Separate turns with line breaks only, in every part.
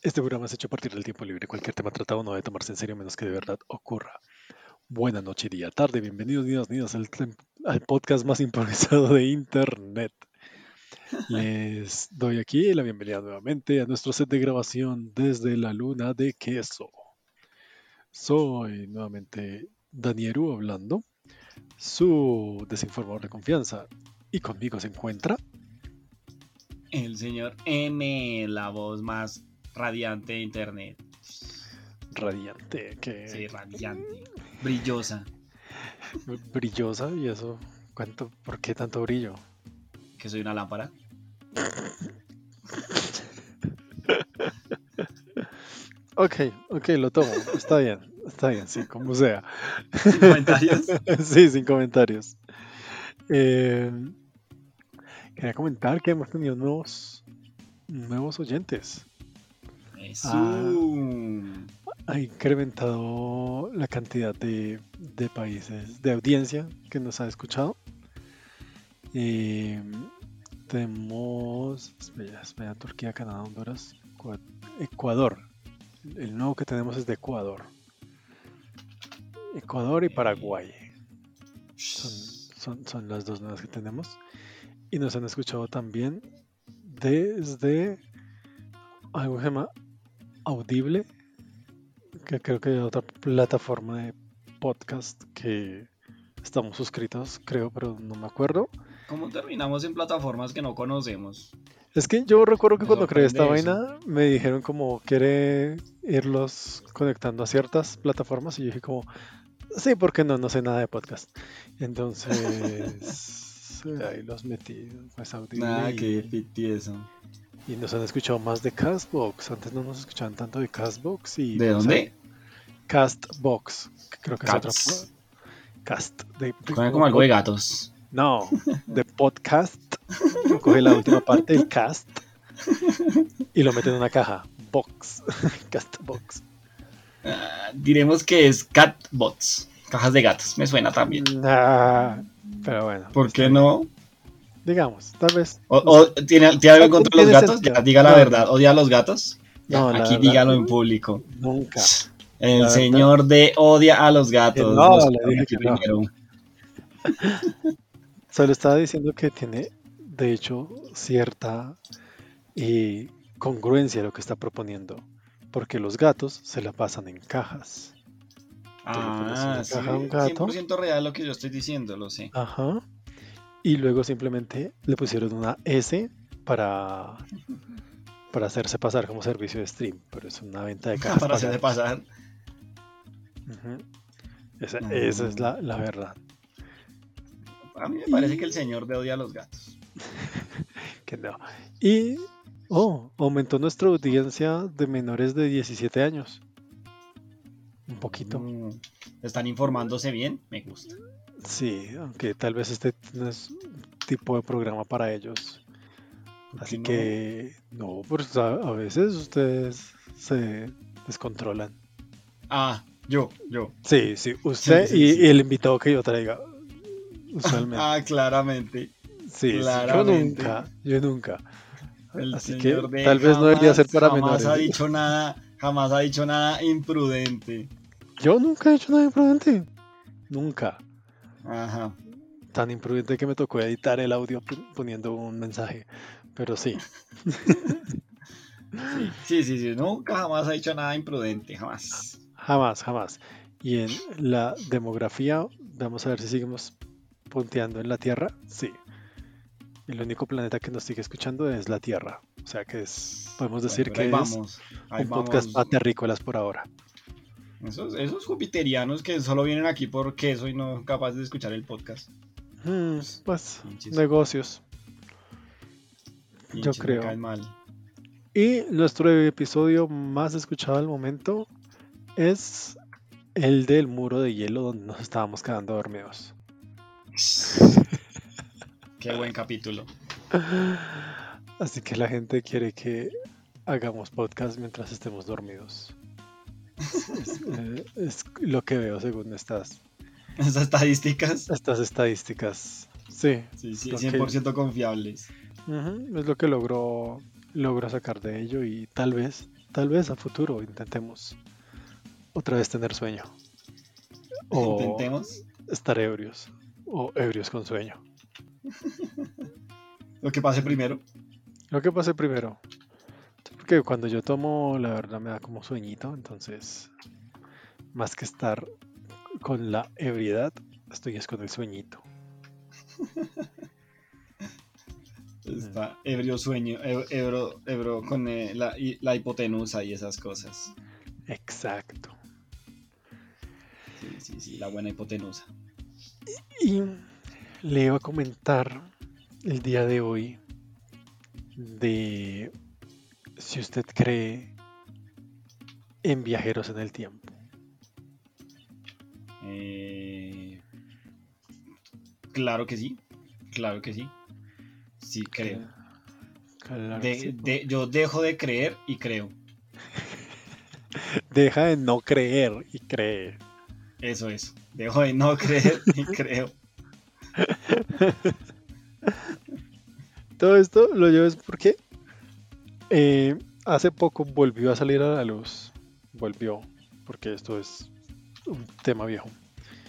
Este programa es hecho a partir del tiempo libre. Cualquier tema tratado no debe tomarse en serio menos que de verdad ocurra. Buena noche, día, tarde. Bienvenidos, niños, niños, al, al podcast más improvisado de Internet. Les doy aquí la bienvenida nuevamente a nuestro set de grabación desde la luna de queso. Soy nuevamente Danieru hablando, su desinformador de confianza. Y conmigo se encuentra
El señor M, la voz más radiante de internet.
Radiante, que
Sí, radiante. Brillosa.
brillosa y eso. ¿Cuánto? ¿Por qué tanto brillo?
Que soy una lámpara.
Ok, ok, lo tomo. Está bien, está bien, sí, como sea.
Sin comentarios.
sí, sin comentarios. Eh, quería comentar que hemos tenido nuevos, nuevos oyentes.
Eso.
Ha incrementado la cantidad de, países, de audiencia que nos ha escuchado. Eh, tenemos España, España, Turquía, Canadá, Honduras, Ecua- Ecuador. El nuevo que tenemos es de Ecuador. Ecuador y Paraguay. Son, son, son las dos nuevas que tenemos. Y nos han escuchado también desde algo que se llama Audible, que creo que es otra plataforma de podcast que estamos suscritos, creo, pero no me acuerdo.
¿Cómo terminamos en plataformas que no conocemos?
Es que yo recuerdo que
Me
cuando creé esta vaina me dijeron como quiere irlos conectando a ciertas plataformas y yo dije como sí, porque no, no sé nada de podcast. Entonces ahí los metí, pues Audible
Nada,
y,
que fictioso.
Y nos han escuchado más de Castbox. Antes no nos escuchaban tanto de Castbox y
¿De dónde?
Castbox, creo que es otra cast de,
Suena como algo de gatos.
No, de podcast. Coge la última parte del cast y lo mete en una caja. Box. Castbox.
Ah, diremos que es catbots. Cajas de gatos. Me suena también.
Nah, pero bueno.
¿Por qué no?
Digamos, tal vez.
O, o- ¿tiene, ¿Tiene algo contra los
Tiene
gatos? Ya, diga la
No.
verdad. ¿Odia a los gatos? Ya,
No,
aquí
verdad.
dígalo en público.
Nunca.
El
La
señor de odia a los gatos.
No,
Los
le dije que no. Solo estaba diciendo que tiene, de hecho, cierta congruencia lo que está proponiendo. Porque los gatos se la pasan en cajas.
Ah, sí,
caja a un gato.
100% real lo que yo estoy diciendo, lo sé.
Ajá. Y luego simplemente le pusieron una S para, para hacerse pasar como servicio de stream. Pero es una venta de cajas.
Para hacerse pasar.
Esa, esa es la, la verdad.
A mí me parece que el señor de odia a los gatos.
Que no. Y oh, aumentó nuestra audiencia de menores de 17 años. Un poquito.
Mm, ¿Están informándose bien? Me gusta.
Sí, aunque tal vez este no es un tipo de programa para ellos.
¿Por qué
Así
no?
que no, pues a, a veces ustedes se descontrolan.
Ah, yo, yo.
Sí, sí, usted
Sí, sí,
y,
sí.
y el invitado que yo traiga. Usualmente.
Ah, claramente.
sí, sí, yo
claramente.
nunca, yo nunca.
El
Así que
de
tal vez no debería ser para
jamás
menores.
ha dicho nada, jamás ha dicho nada imprudente.
Yo nunca he hecho nada imprudente. Nunca.
Ajá.
Tan imprudente que me tocó editar el audio poniendo un mensaje. Pero sí,
Sí, sí, sí. Nunca jamás ha dicho nada imprudente, jamás.
jamás, jamás. Y en la demografía, vamos a ver si seguimos punteando en la Tierra. Sí. El único planeta que nos sigue escuchando es la Tierra. O sea que es, podemos decir
Bueno,
que es
vamos.
Un podcast para terrícolas por ahora.
Esos, esos jupiterianos que solo vienen aquí por queso y no capaces de escuchar el podcast.
Mm, pues,
Pinches-
negocios.
pinches me
creo.
mal.
Y nuestro episodio más escuchado al momento es el del muro de hielo donde nos estábamos quedando dormidos.
Qué buen capítulo.
Así que la gente quiere que hagamos podcast mientras estemos dormidos. Es, es, eh, es lo que veo según estas,
Esas estadísticas,
estas estadísticas. Sí,
sí, sí,
Ok.
100% confiables.
ujú, es lo que logro, logro sacar de ello y tal vez tal vez a futuro intentemos otra vez tener sueño. O
Intentemos.
estar ebrios. O ebrios con sueño.
Lo que pase primero.
Lo que pase primero. Porque cuando yo tomo, la verdad me da como sueñito. Entonces, más que estar con la ebriedad, estoy es con el sueñito.
Está ebrio sueño, ebro, ebro con eh, la hipotenusa y esas cosas.
Exacto.
Sí, sí, sí, la buena hipotenusa.
Y le iba a comentar el día de hoy de si usted cree en viajeros en el tiempo.
Eh, claro que sí, claro que sí. Sí, creo.
Claro
De-
que sí.
de- yo dejo de creer y creo.
Deja de no creer y cree.
Eso es. Dejo de no creer y creo.
Todo esto lo llevo es porque eh, hace poco volvió a salir a la luz. Volvió, porque esto es un tema viejo.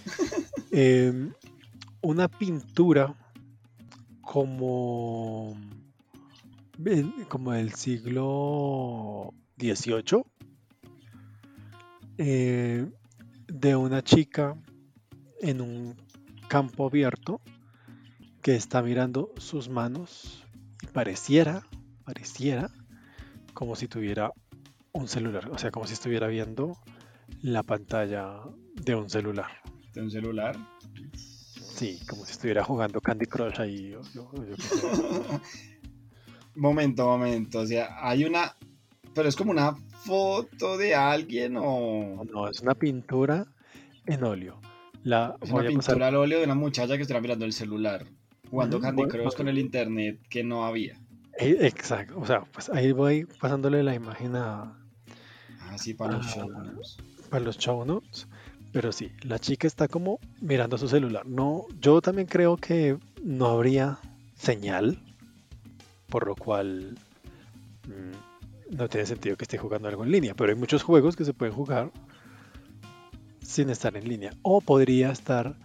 Em, una pintura como, como del siglo XVIII eh, de una chica en un campo abierto que está mirando sus manos y pareciera, pareciera como si tuviera un celular, o sea, como si estuviera viendo la pantalla de un celular.
De un celular.
Sí, como si estuviera jugando Candy Crush ahí. yo
momento, momento. O sea, hay una. Pero es como una foto de alguien o.
No, es una pintura en óleo. La
Es una
pasar-
pintura al óleo de una muchacha que está mirando el celular. Jugando Candy Crush con el internet que no había.
Eh, Exacto, o sea, pues ahí voy pasándole la imagen a,
Ah, sí, para los
Ah.
shows.
para los show notes. Pero sí, la chica está como mirando su celular. No, yo también creo que no habría señal, por lo cual mm, no tiene sentido que esté jugando algo en línea. Pero hay muchos juegos que se pueden jugar sin estar en línea. O podría estar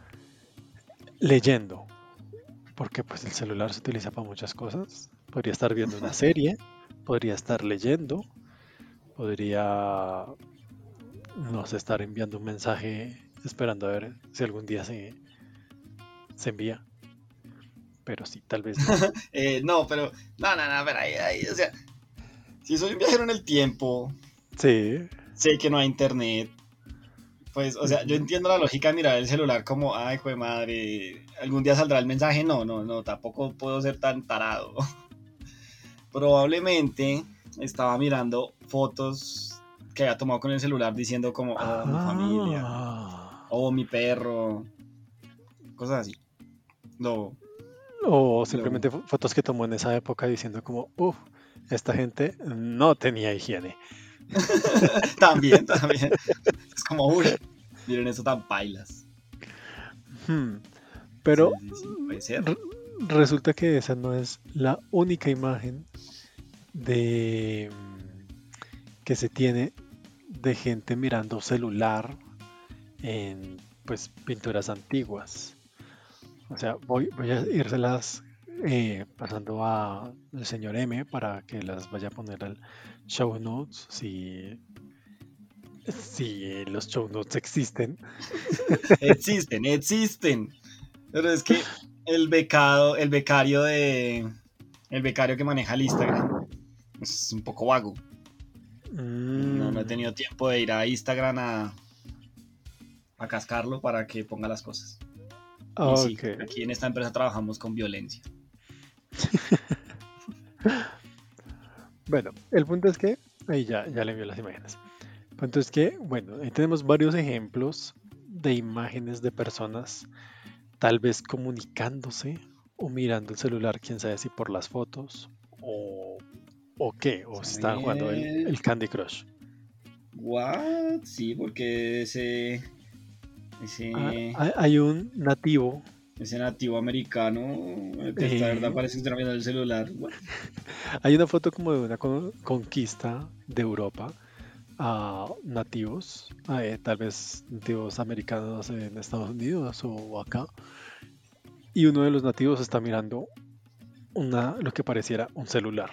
leyendo, porque pues el celular se utiliza para muchas cosas. Podría estar viendo una serie, podría estar leyendo, podría no sé, estar enviando un mensaje esperando a ver si algún día se, se envía. Pero sí, tal vez. no.
Eh, no, pero. No, no, no, pero ahí, ahí, o sea. Si soy un viajero en el tiempo,
Sí,
sé que no hay internet. Pues, o sea, yo entiendo la lógica de mirar el celular como, ay, jue madre, algún día saldrá el mensaje. No, no, no, tampoco puedo ser tan tarado. Probablemente estaba mirando fotos que había tomado con el celular diciendo como, oh, mi familia,
Ah.
oh, mi perro, cosas así. No,
O simplemente fo- fotos que tomó en esa época diciendo como, uff, esta gente no tenía higiene.
también, también. Es como, uy, miren eso tan pailas.
Hmm. Pero
Sí, sí, sí, puede ser.
Re- resulta que esa no es la única imagen de que se tiene de gente mirando celular en pues pinturas antiguas. O sea, voy, voy a irselas eh, pasando a el señor M para que las vaya a poner al show notes si si los show notes existen.
Existen, existen. Pero es que el becado, el becario de. El becario que maneja el Instagram es un poco vago. No, no he
Mm,
tenido tiempo de ir a Instagram a, a cascarlo para que ponga las cosas. Y sí, aquí en esta empresa trabajamos con violencia.
Bueno, el punto es que, ahí ya, ya le envió las imágenes. El punto es que, bueno, ahí tenemos varios ejemplos de imágenes de personas tal vez comunicándose o mirando el celular, quién sabe si por las fotos o, o qué, o si estaban jugando el, el Candy Crush.
What? Sí, porque ese. Ese,
Ah, hay, un nativo,
ese nativo americano que
Eh.
la verdad parece que está viendo el celular.
Hay una foto como de una con- conquista de Europa a nativos, eh, tal vez nativos americanos en Estados Unidos o acá, y uno de los nativos está mirando una, lo que pareciera un celular.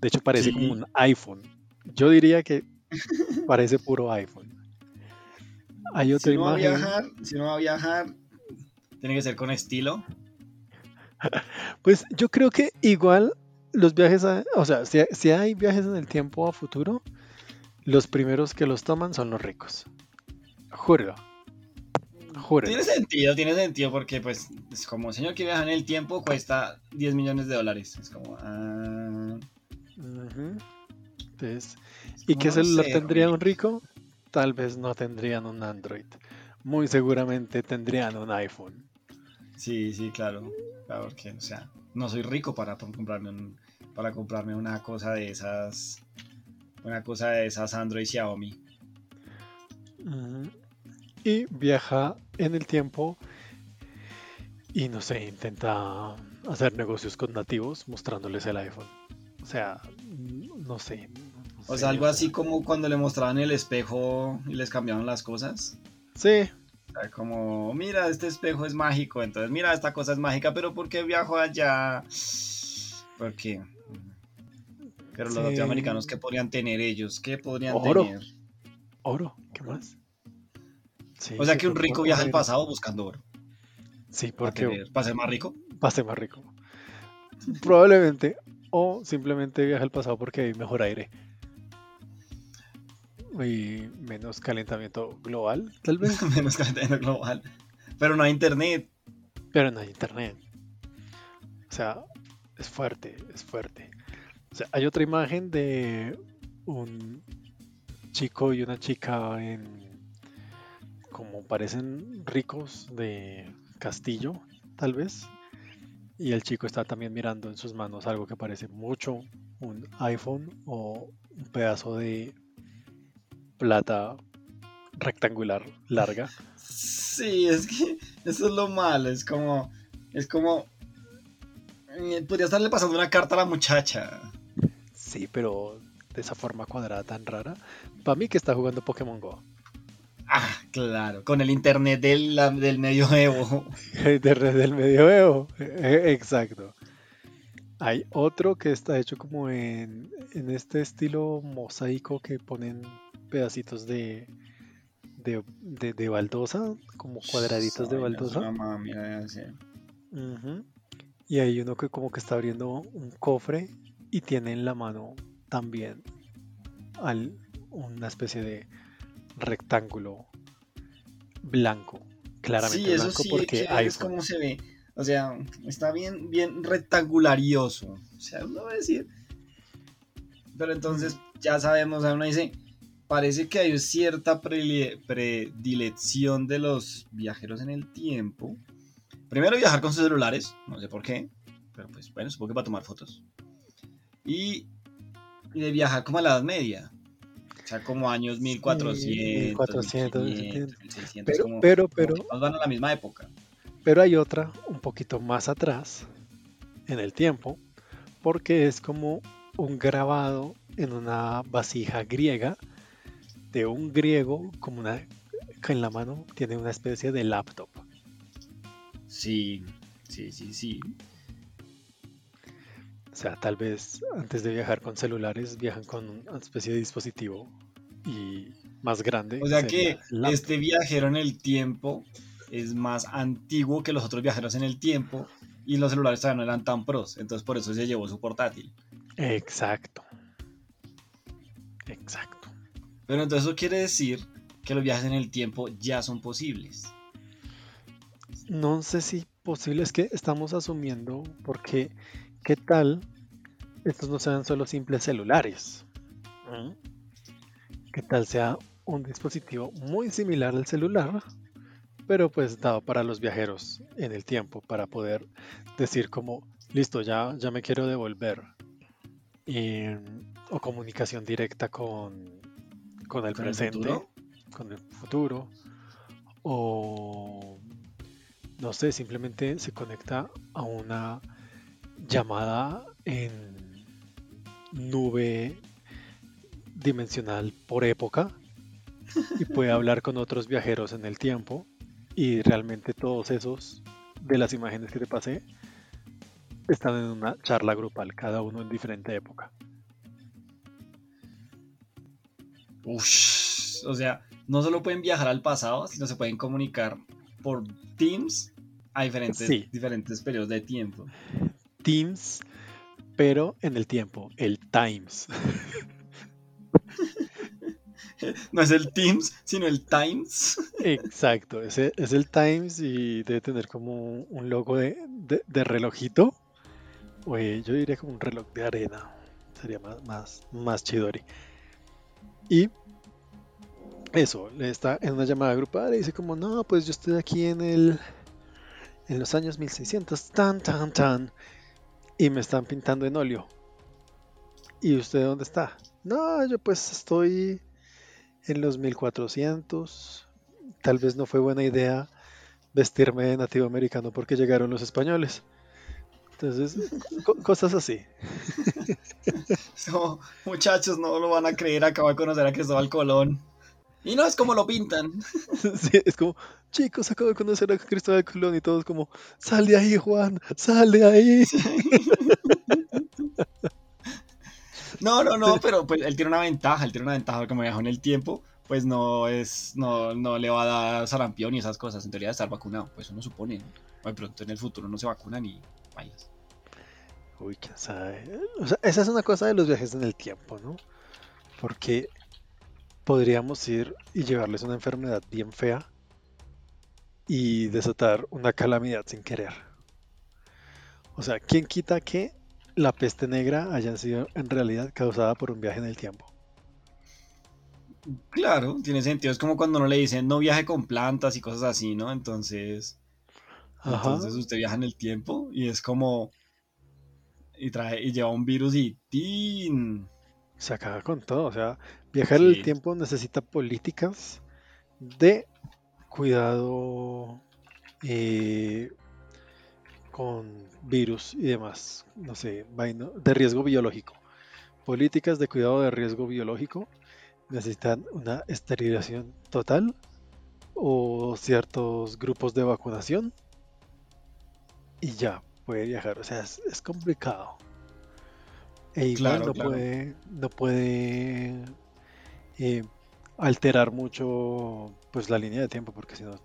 De hecho, parece como un iPhone. Yo diría que parece puro iPhone.
Hay otra si no Va a viajar, si no va a viajar, tiene que ser con estilo.
Pues yo creo que igual los viajes, o sea, si, si, hay viajes en el tiempo a futuro, los primeros que los toman son los ricos. Juro.
Tiene sentido, tiene sentido, porque pues es como un señor que viaja en el tiempo cuesta 10 millones de dólares. Es como... Ah...
Entonces, ¿y qué celular tendría un rico? Tal vez no tendrían un Android. Muy seguramente tendrían un iPhone.
Sí, sí, claro. Claro, porque, o sea, no soy rico para comprarme para comprarme una cosa de esas. Una cosa de esas Android Xiaomi
y viaja en el tiempo y no sé, intenta hacer negocios con nativos mostrándoles el iPhone. O sea, no sé.
o sea, algo así como cuando le mostraban el espejo y les cambiaban las cosas.
Sí.
como, mira, este espejo es mágico, entonces mira, esta cosa es mágica, pero ¿por qué viajo allá? Porque... Pero los norteamericanos, ¿qué podrían tener ellos? ¿Qué podrían
Oro.
tener?
Oro, ¿qué más?
o sea que un rico viaja al pasado buscando oro.
Sí, porque...
¿Para ser más rico?
Para ser más rico. Probablemente. O simplemente viaja al pasado porque hay mejor aire. Y menos calentamiento global, tal vez.
menos calentamiento global. Pero no hay internet.
Pero no hay internet. O sea, es fuerte, es fuerte. O sea, hay otra imagen de un chico y una chica en como parecen ricos de castillo, tal vez. Y el chico está también mirando en sus manos algo que parece mucho un iPhone o un pedazo de plata rectangular larga.
Sí, es que eso es lo malo, es como es como eh, podría estarle pasando una carta a la muchacha.
Sí, pero de esa forma cuadrada tan rara. Para mí que está jugando Pokémon Go.
Ah, claro, con el internet del, del medioevo.
El internet del medioevo, e, e, exacto. Hay otro que está hecho como en, en este estilo mosaico que ponen pedacitos de, de, baldosa, como cuadraditos de baldosa. Y hay uno que como que está abriendo un cofre y tiene en la mano también al, una especie de rectángulo blanco. Claramente
sí, eso
blanco
sí,
porque
es como se ve. O sea, está bien, bien rectangularioso. O sea, uno va a decir. Pero entonces ya sabemos, uno dice, parece que hay cierta predilección de los viajeros en el tiempo. Primero viajar con sus celulares, no sé por qué, pero pues bueno, supongo que para tomar fotos. Y, y de viajar como a la Edad Media sea, como años 1400, 1400 1600,
pero, pero, pero,
nos van a la misma época.
Pero hay otra un poquito más atrás en el tiempo, porque es como un grabado en una vasija griega de un griego como una que en la mano tiene una especie de laptop.
Sí, sí, sí, sí.
O sea, tal vez antes de viajar con celulares viajan con una especie de dispositivo y más grande.
O sea que este viajero en el tiempo es más antiguo que los otros viajeros en el tiempo y los celulares todavía no eran tan pros, entonces por eso se llevó su portátil.
Exacto. Exacto.
Pero entonces eso quiere decir que los viajes en el tiempo ya son posibles.
No sé si posible es que estamos asumiendo porque ¿qué tal estos no sean solo simples celulares? ¿Qué tal sea un dispositivo muy similar al celular, pero pues dado para los viajeros en el tiempo, para poder decir como, listo, ya, ya me quiero devolver? o comunicación directa con, con el presente, con el futuro, o no sé, simplemente se conecta a una llamada en nube dimensional por época y puede hablar con otros viajeros en el tiempo y realmente todos esos de las imágenes que te pasé están en una charla grupal, cada uno en diferente época.
Ush, o sea, no solo pueden viajar al pasado, sino se pueden comunicar por Teams a diferentes,
Sí.
diferentes periodos de tiempo.
Teams, pero en el tiempo, el Times.
No es el Teams, sino el Times.
Exacto, ese es el Times y debe tener como un- un logo de, de- de relojito. Oye, yo diría como un reloj de arena. Sería más, más, más chidori. Y eso, le está en una llamada grupal y dice como, no, pues yo estoy aquí en el en los años 1600, tan, tan, tan, y me están pintando en óleo. ¿Y usted dónde está? No, yo pues estoy en los 1400. Tal vez no fue buena idea vestirme de nativo americano porque llegaron los españoles. Entonces, co- cosas así.
No, muchachos, no lo van a creer, acabo de conocer a Cristóbal Colón. Y no es como lo pintan.
Sí, es como, chicos, acabo de conocer a Cristóbal Colón y todos como, sal de ahí, Juan, sal de ahí.
No, no, no, pero pues él tiene una ventaja, él tiene una ventaja, como viajó en el tiempo, pues no es, no, no le va a dar sarampión y esas cosas, en teoría de estar vacunado, pues uno supone, ¿no? Pronto en el futuro no se vacunan y vayas.
Uy, quién sabe. O sea, esa es una cosa de los viajes en el tiempo, ¿no? Porque podríamos ir y llevarles una enfermedad bien fea y desatar una calamidad sin querer. O sea, ¿quién quita que la peste negra haya sido en realidad causada por un viaje en el tiempo?
Claro, tiene sentido, es como cuando uno le dicen no viaje con plantas y cosas así, ¿no? Entonces,
Ajá.
entonces usted viaja en el tiempo y es como y trae y lleva un virus y ¡tin!
Se acaba con todo. O sea, viajar el tiempo necesita políticas de cuidado eh, con virus y demás. No sé, de riesgo biológico. Políticas de cuidado de riesgo biológico necesitan una esterilización total o ciertos grupos de vacunación y ya puede viajar. O sea, es, es complicado. E igual
Claro,
no
claro.
puede, no puede eh, alterar mucho pues la línea de tiempo porque si no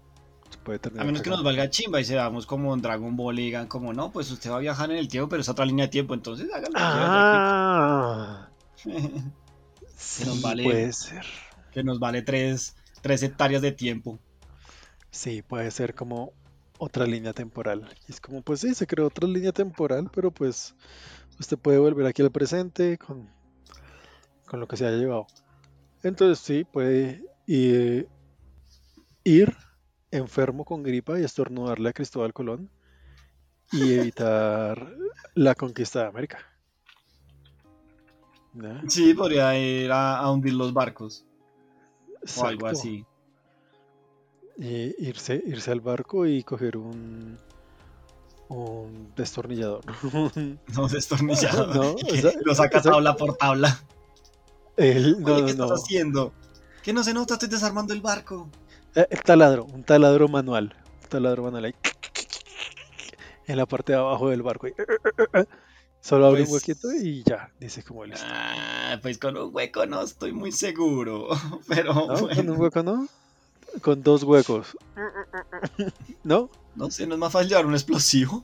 se puede
A
terminar
menos que nos valga chimba y seamos como en Dragon Ball y digan como no, pues usted va a viajar en el tiempo, pero es otra línea de tiempo, entonces hágalo.
Ah, sí,
nos vale.
puede ser.
que nos vale tres, tres hectáreas de tiempo.
Sí, puede ser como otra línea temporal. Y es como, pues sí, se creó otra línea temporal, pero pues usted puede volver aquí al presente con, con lo que se haya llevado. Entonces sí, puede eh, ir enfermo con gripa y estornudarle a Cristóbal Colón y evitar la conquista de América.
Sí, podría ir a, a hundir los barcos o algo así.
Y irse, irse al barco y coger un, un destornillador.
No destornillado.
No,
lo saca tabla por tabla.
El, no,
Oye,
no,
¿qué estás
no.
haciendo? Que no se nota, estoy desarmando el barco.
Eh, El taladro, un taladro manual. Un taladro manual ahí. En la parte de abajo del barco. ahí. Solo abre un
Pues-
huequito y ya. Dice como listo.
Ah, pues con un hueco no estoy muy seguro. Pero
¿No? Con un hueco no. Con dos huecos. ¿No?
no sé, no es más fácil llevar un explosivo.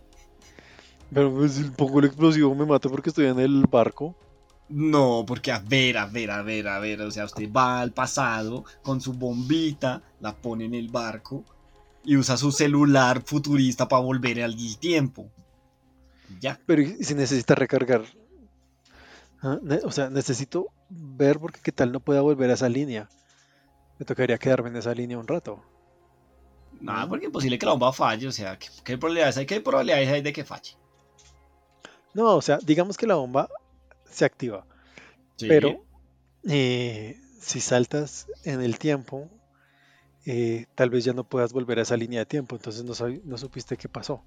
Pero pues, si pongo el explosivo me mato porque estoy en el barco.
No, porque a ver, a ver, a ver, a ver, o sea, usted va al pasado con su bombita, la pone en el barco y usa su celular futurista para volver al tiempo. Ya.
Pero ¿y si necesita recargar? Ah, O sea, necesito ver porque qué tal no pueda volver a esa línea. Me tocaría quedarme en esa línea un rato.
Nada, porque es posible que la bomba falle, o sea, ¿qué, qué probabilidades hay? ¿Qué probabilidades hay de que falle?
No, o sea, digamos que la bomba se activa,
Sí.
pero eh, si saltas en el tiempo, eh, tal vez ya no puedas volver a esa línea de tiempo, entonces no, no supiste qué pasó.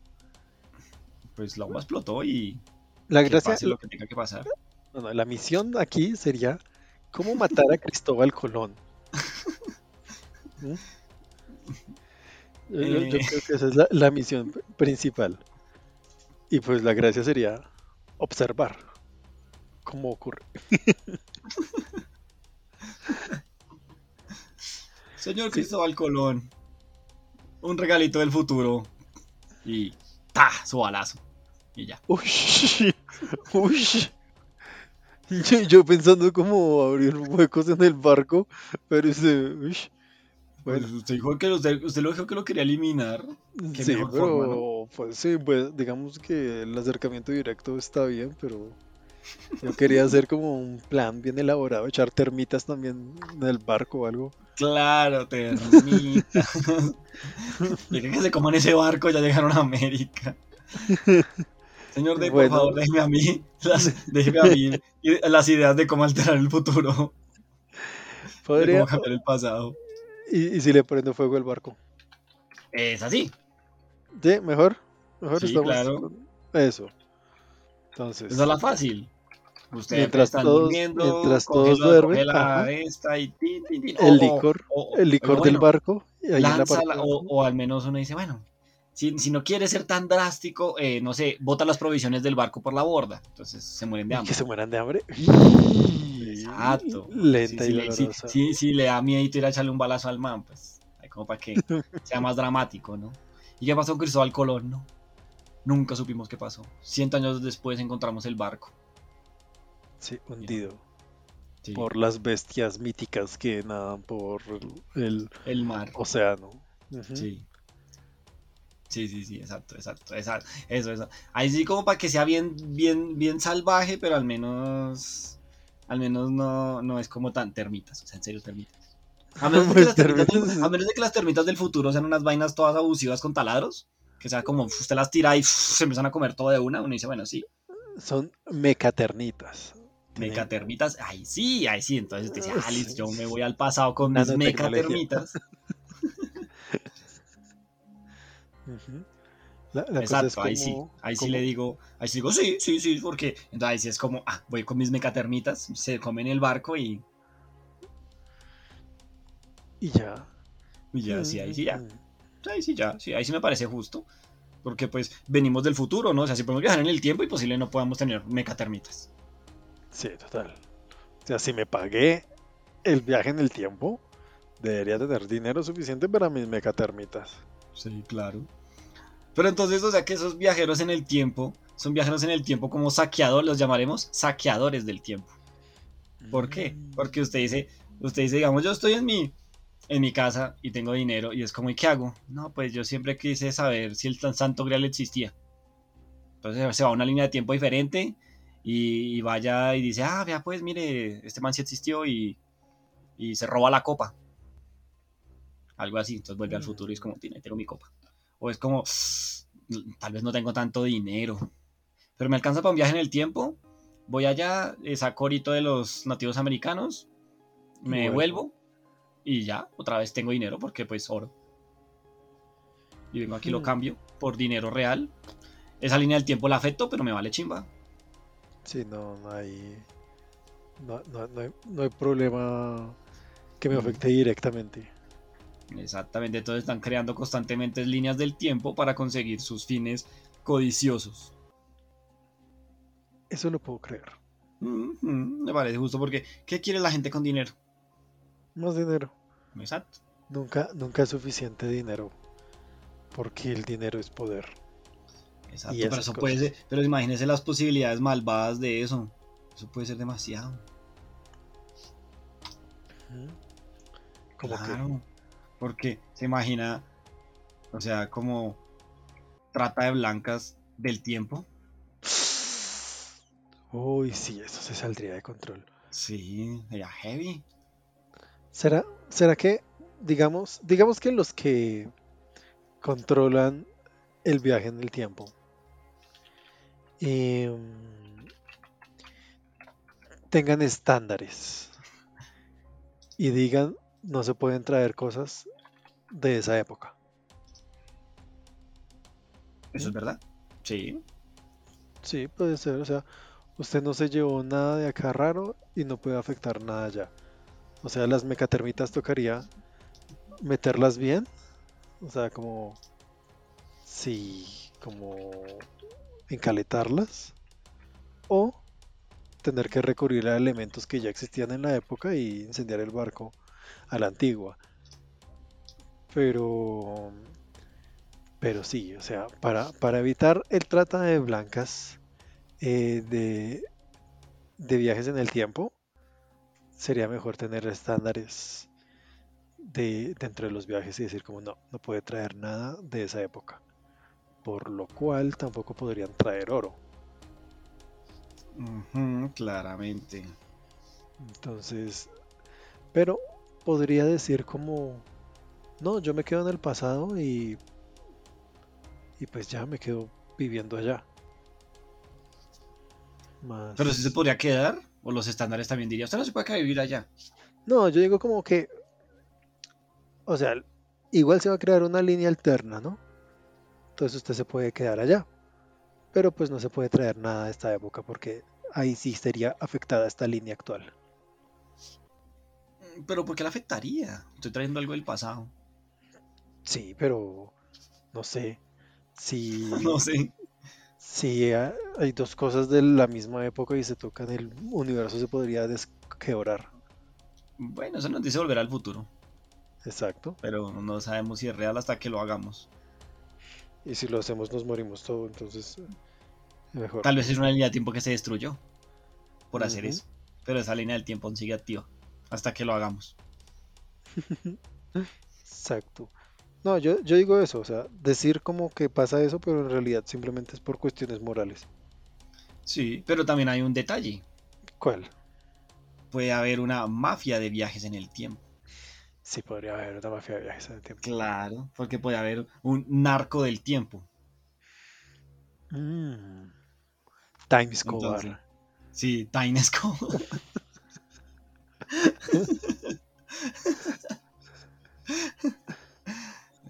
Pues la bomba explotó y
La
que
gracia,
pase lo que tenga que pasar.
no, no, la misión aquí sería ¿Cómo matar a Cristóbal Colón? ¿Mm? Yo,
Eh.
creo que esa es la, la misión principal. Y pues la gracia sería observar cómo ocurre.
Señor Cristóbal Colón, un regalito del futuro. Y ¡ta! Su balazo. Y ya.
Uy, uy. Yo, yo pensando cómo abrir huecos en el barco, pero ese, uy.
Pues usted dijo que usted, usted lo dijo que lo quería eliminar. qué
sí,
mejor
pero
forma,
pues sí, pues digamos que el acercamiento directo está bien, pero yo quería hacer como un plan bien elaborado, echar termitas también en el barco o algo.
Claro, termita. Dejen que se coman ese barco, ya llegaron a América. Señor Day,
Bueno.
por favor, déjeme a mí, las, déjeme a mí las ideas de cómo alterar el futuro, de
Podría,
cómo cambiar el pasado.
Y, y si le prendo fuego al barco.
Es así.
Sí, mejor, mejor
Sí,
estamos
claro.
eso. Entonces,
Esa es la fácil. Ustedes
Mientras
están
todos-
durmiendo,
mientras todos duermen,
esta y
el
O-
licor,
o-
el licor del
bueno,
barco, y ahí la
o al menos uno dice, bueno, si, si no quiere ser tan drástico, eh, no sé, bota las provisiones del barco por la borda. Entonces se mueren de hambre.
que se mueran de hambre.
Exacto.
Lenta y dolorosa.
sí, sí, le da miedo ir a echarle un balazo al man, pues. Como para que sea más dramático, ¿no? ¿Y qué pasó con Cristóbal Colón, no? Nunca supimos qué pasó. Cien años después encontramos el barco.
Sí, hundido
Sí,
por las bestias míticas que nadan por el
El mar.
océano.
Sí. Sí, sí, sí, exacto, exacto, exacto. Eso, eso. Ahí sí como para que sea bien, bien, bien salvaje, pero al menos, al menos no, no es como tan termitas, o sea, en serio termitas. A menos, de que
Pues
las termitas del-
termitas.
a menos de que las termitas del futuro sean unas vainas todas abusivas con taladros, que sea como usted las tira y uf, se empiezan a comer todo de una, uno dice, bueno, sí,
Son mecaternitas.
Mecatermitas, ay sí, ay sí, entonces usted dice, ah,
Sí,
listo, yo me voy al pasado con mis
Nanotecnología. La, la
Exacto,
es
ahí sí,
como-
ahí sí le digo, ahí sí digo, sí, sí, sí, porque entonces ahí sí es como, ah, voy con mis mecatermitas, se comen el barco y,
Y ya.
y ya, sí, ahí sí ya,
Mm,
ahí sí ya, sí, ahí sí me parece justo, porque pues venimos del futuro, ¿no? O sea, si podemos viajar en el tiempo y posible no podamos tener mecatermitas.
Sí, total. O sea, si me pagué el viaje en el tiempo, debería tener dinero suficiente para mis mecatermitas.
Sí, claro. Pero entonces, o sea, que esos viajeros en el tiempo, son viajeros en el tiempo como saqueadores, los llamaremos saqueadores del tiempo. ¿Por qué?
Mm.
Porque usted dice, usted dice, digamos, yo estoy en mi, en mi casa y tengo dinero y es como, ¿y qué hago? No, pues yo siempre quise saber si el tan santo grial existía. Entonces se va a una línea de tiempo diferente y, y vaya y dice, ah, vea, pues mire, este man sí existió y, y se roba la copa. Algo así, entonces vuelve al
Mm.
futuro y es como, tiene, tengo mi copa. O es como, tal vez no tengo tanto dinero, pero me alcanza para un viaje en el tiempo. Voy allá, eh, saco ahorita de los nativos americanos, me
Vuelvo.
vuelvo y ya, otra vez tengo dinero porque pues oro. Y vengo aquí lo
Hmm.
cambio por dinero real. Esa línea del tiempo la afecto, pero me vale chimba.
Sí, no, no hay, no, no- no hay, no hay problema que me
Mm.
afecte directamente.
Exactamente, entonces están creando constantemente líneas del tiempo para conseguir sus fines codiciosos.
Eso lo puedo creer.
Mm, me parece justo porque ¿qué quiere la gente con dinero?
Más dinero.
Exacto.
Nunca, nunca es suficiente dinero. Porque el dinero es poder.
Exacto, pero eso puede ser, pero imagínese las posibilidades malvadas de eso. Eso puede ser demasiado.
Como
claro, porque se imagina, o sea, como trata de blancas del tiempo.
Uy, sí, eso se saldría de control.
Sí, sería heavy.
¿Será, será que, digamos, digamos que los que controlan el viaje en el tiempo em, tengan estándares y digan no se pueden traer cosas de esa época?
Eso es verdad. Sí.
Sí, puede ser, o sea, usted no se llevó nada de acá raro y no puede afectar nada allá. O sea, las mecatermitas tocaría meterlas bien. O sea, como... Sí, como encaletarlas. O tener que recurrir a elementos que ya existían en la época y incendiar el barco a la antigua. Pero, pero sí, o sea, para, para evitar el trata de blancas eh, de, de viajes en el tiempo, sería mejor tener estándares de, dentro de los viajes y decir como no, no puede traer nada de esa época. Por lo cual tampoco podrían traer oro.
Claramente.
Entonces, pero podría decir como, no, yo me quedo en el pasado y, y pues ya me quedo viviendo allá.
Pero si se podría quedar, o los estándares también diría, usted no se puede quedar vivir allá.
No, yo digo como que, o sea, igual se va a crear una línea alterna, ¿no? Entonces usted se puede quedar allá, pero pues no se puede traer nada de esta época porque ahí sí sería afectada esta línea actual.
Mm, Pero ¿por qué le afectaría? Estoy trayendo algo del pasado.
Sí, pero no sé
No
si
sé.
Si ha- hay dos cosas de la misma época y se tocan, el universo se podría desquebrar.
Bueno, eso nos dice volver al futuro,
Exacto.
pero no sabemos si es real hasta que lo hagamos.
Y si lo hacemos nos morimos todo, entonces eh, mejor.
Tal vez es una línea de tiempo que se destruyó por hacer eso, pero esa línea del tiempo aún sigue activa hasta que lo hagamos.
Exacto. No, yo, yo digo eso, o sea, decir como que pasa eso, pero en realidad simplemente es por cuestiones morales.
Sí, pero también hay un detalle.
¿Cuál?
Puede haber una mafia de viajes en el tiempo.
Sí, podría haber una mafia de viajes en el tiempo.
Claro, porque puede haber un narco del tiempo.
Mm, Time
sí, Tainesco.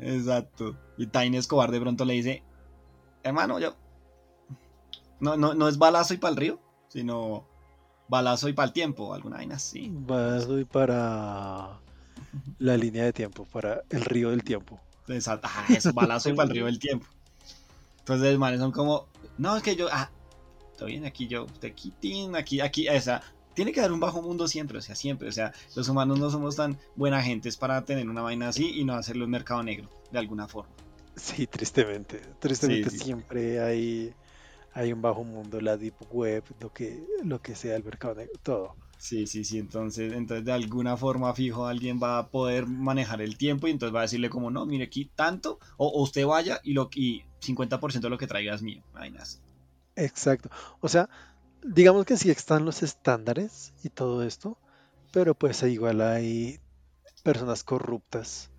Exacto. Y Tain Escobar de pronto le dice, hermano, yo no, no, no es balazo y para el río, sino balazo y para el tiempo, alguna vaina así.
Vas hoy para la línea de tiempo, para el río del tiempo.
Exacto. Ah, eso, balazo y para el río del tiempo. Entonces manes son como, no, es que yo, ah, estoy bien aquí yo, de quitín, aquí, aquí, o sea, tiene que haber un bajo mundo siempre, o sea, siempre, o sea, los humanos no somos tan buena gentes para tener una vaina así y no hacerlo en mercado negro, de alguna forma.
Sí, tristemente.
Sí,
Tristemente
sí.
siempre hay, hay un bajo mundo, la deep web, lo que, lo que sea, el mercado negro, todo.
Sí, sí, sí, entonces, entonces de alguna forma fijo alguien va a poder manejar el tiempo y entonces va a decirle como, no, mire aquí tanto, o, o usted vaya y, lo, y 50% de lo que traiga es mío, vainas.
Exacto. O sea, digamos que sí están los estándares y todo esto, pero pues igual hay personas corruptas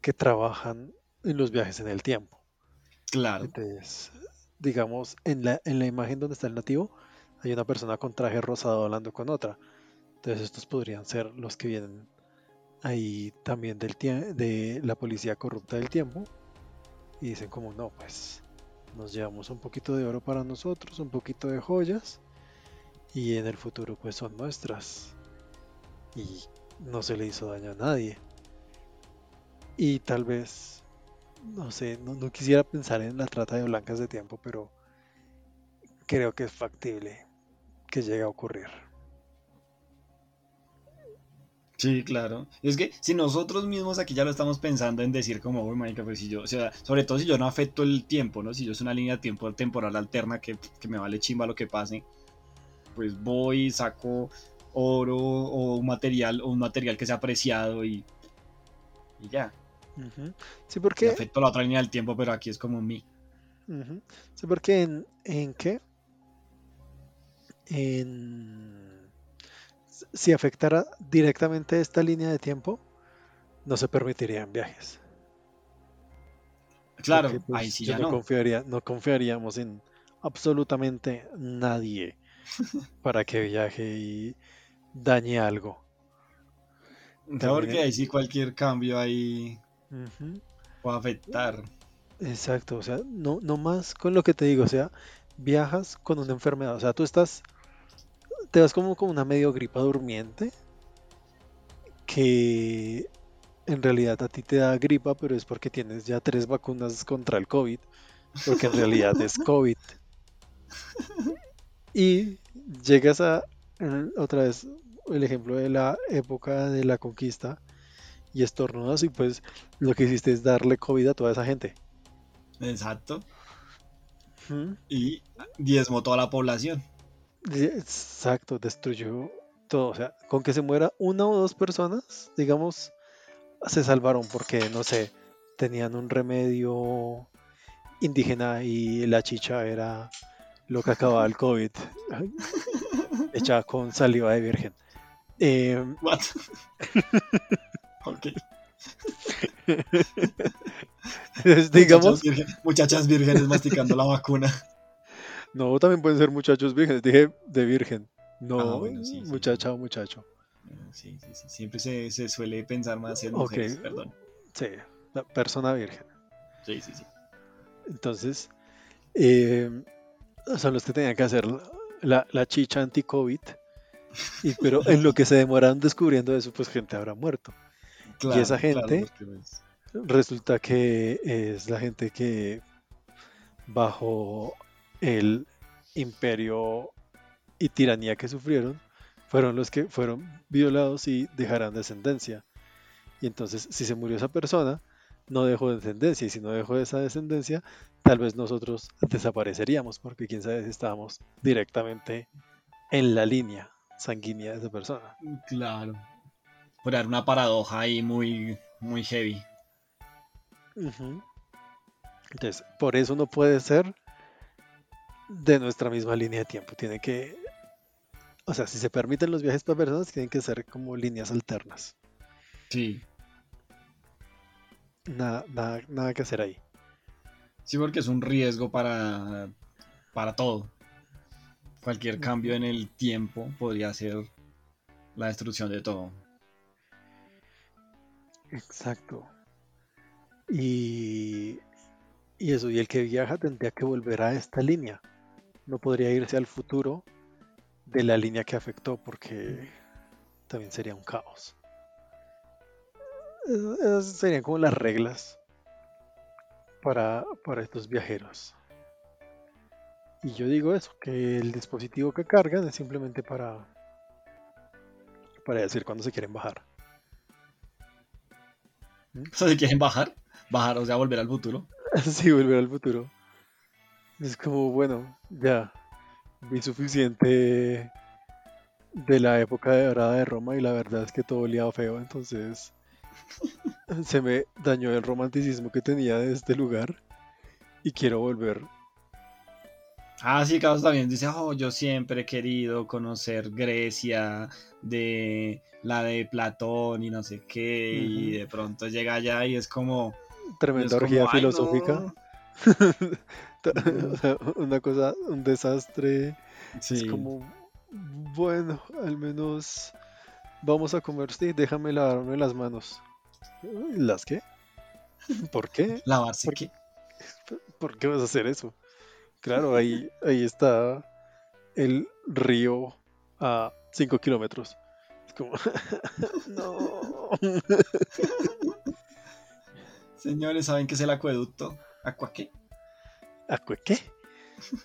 que trabajan en los viajes en el tiempo.
Claro,
Entonces, digamos, en la, en la imagen donde está el nativo, hay una persona con traje rosado hablando con otra. Entonces, estos podrían ser los que vienen ahí también del de la policía corrupta del tiempo y dicen como, no, pues nos llevamos un poquito de oro para nosotros, un poquito de joyas y en el futuro pues son nuestras y no se le hizo daño a nadie. Y tal vez, no sé, no, quisiera pensar en la trata de blancas de tiempo, pero creo que es factible que llegue a ocurrir.
sí, claro. Es que si nosotros mismos aquí ya lo estamos pensando en decir como, uy, marica, pues si yo, o sea, sobre todo si yo no afecto el tiempo, ¿no? Si yo soy una línea de tiempo temporal alterna que, que me vale chimba lo que pase, pues voy y saco oro o un material, o un material que sea apreciado y, y ya.
Ujú. Sí,
Y
porque,
afecto la otra línea del tiempo, pero aquí es como
ujú. Sí, porque en, ¿en qué? En, si afectara directamente esta línea de tiempo, no se permitirían viajes.
Claro,
Porque
ahí
pues
sí
yo
ya
no
no.
confiaría, no confiaríamos en absolutamente nadie para que viaje y dañe algo.
Sea, porque
También,
ahí sí cualquier cambio ahí puede afectar.
exacto, o sea, no, no más con lo que te digo, o sea, viajas con una enfermedad. O sea, tú estás, te vas como con una medio gripa durmiente que en realidad a ti te da gripa, pero es porque tienes ya tres vacunas contra el COVID, porque en realidad es COVID. Y llegas a, otra vez, el ejemplo de la época de la conquista, y estornudas y pues lo que hiciste es darle COVID a toda esa gente.
Exacto. Y diezmó toda la población.
Exacto, destruyó todo. O sea, con que se muera una o dos personas, digamos, se salvaron porque, no sé, tenían un remedio indígena y la chicha era lo que acababa el COVID, hecha con saliva de virgen. Eh, What? ok.
digamos. Muchachas, vírgenes masticando la vacuna.
No, también pueden ser muchachos vírgenes. Dije de virgen. No, ah, muchacha o muchacho.
Sí, sí, sí. Siempre se, se suele pensar más en mujeres, perdón.
Sí, la persona virgen.
Sí, sí, sí.
Entonces, eh, son los que tenían que hacer la, la chicha anti-COVID. Y, pero en lo que se demoraron descubriendo eso, pues gente habrá muerto. y esa gente resulta que es la gente que bajo el imperio y tiranía que sufrieron, fueron los que fueron violados y dejarán descendencia. Y entonces, si se murió esa persona, no dejó descendencia. Y si no dejó esa descendencia, tal vez nosotros desapareceríamos, porque quién sabe si estábamos directamente en la línea sanguínea de esa persona.
Claro. Por dar una paradoja ahí muy, muy heavy.
Entonces, por eso no puede ser de nuestra misma línea de tiempo. Tiene que o sea, si se permiten los viajes para personas, tienen que ser como líneas alternas.
Sí.
Nada, nada, que hacer ahí.
Sí, porque es un riesgo para, para todo. Cualquier cambio en el tiempo podría ser la destrucción de todo.
Exacto. Y, y eso, y el que viaja tendría que volver a esta línea. No podría irse al futuro de la línea que afectó porque también sería un caos. Esas serían como las reglas para, para estos viajeros. Y yo digo eso, que el dispositivo que cargan es simplemente para, para decir cuándo se quieren bajar.
¿Mm? ¿Se quieren bajar? Bajar, o sea, volver al futuro.
sí, volver al futuro. Es como, bueno, ya, vi suficiente de la época de dorada de Roma y la verdad es que todo olía feo, entonces se me dañó el romanticismo que tenía de este lugar y quiero volver.
Ah, sí, Carlos también dice, oh, yo siempre he querido conocer Grecia, de la de Platón y no sé qué, y de pronto llega allá y es como...
Tremenda orgía filosófica. una cosa, un desastre. Es como, bueno, al menos vamos a comer, sí, déjame lavarme las manos. ¿Las qué? ¿Por qué?
¿Lavarse
¿Por
qué?
¿Por qué vas a hacer eso? Claro, ahí, ahí está el río a 5 kilómetros. Es como, no.
Señores, ¿saben qué es el acueducto? ¿Aqua qué?
¿Aqua qué?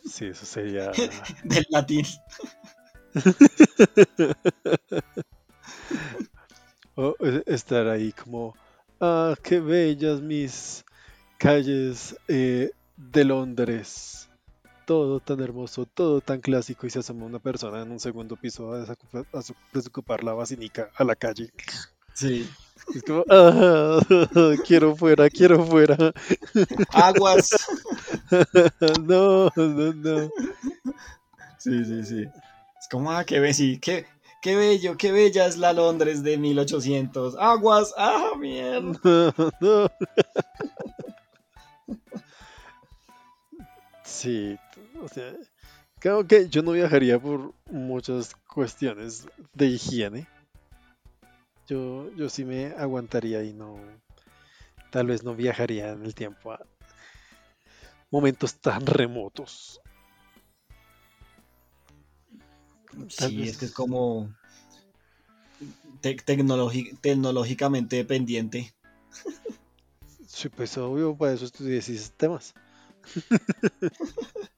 Sí, eso sería.
Del latín.
O estar ahí como. Ah, qué bellas mis calles eh, de Londres. Todo tan hermoso, todo tan clásico. Y se asoma una persona en un segundo piso a desocupar la basílica a la calle.
Sí.
Es como, ah, quiero fuera, quiero fuera.
Aguas.
no, no, no.
Sí, sí, sí. Es como, ah, qué, be qué, qué bello, qué bella es la Londres de 1800. Aguas, ah, mierda.
Sí, o sea, creo que yo no viajaría por muchas cuestiones de higiene yo, yo sí me aguantaría y no, tal vez no viajaría en el tiempo a momentos tan remotos.
Sí,
vez-
es que es como tecnológicamente dependiente.
Sí, pues obvio, para eso estudié sistemas.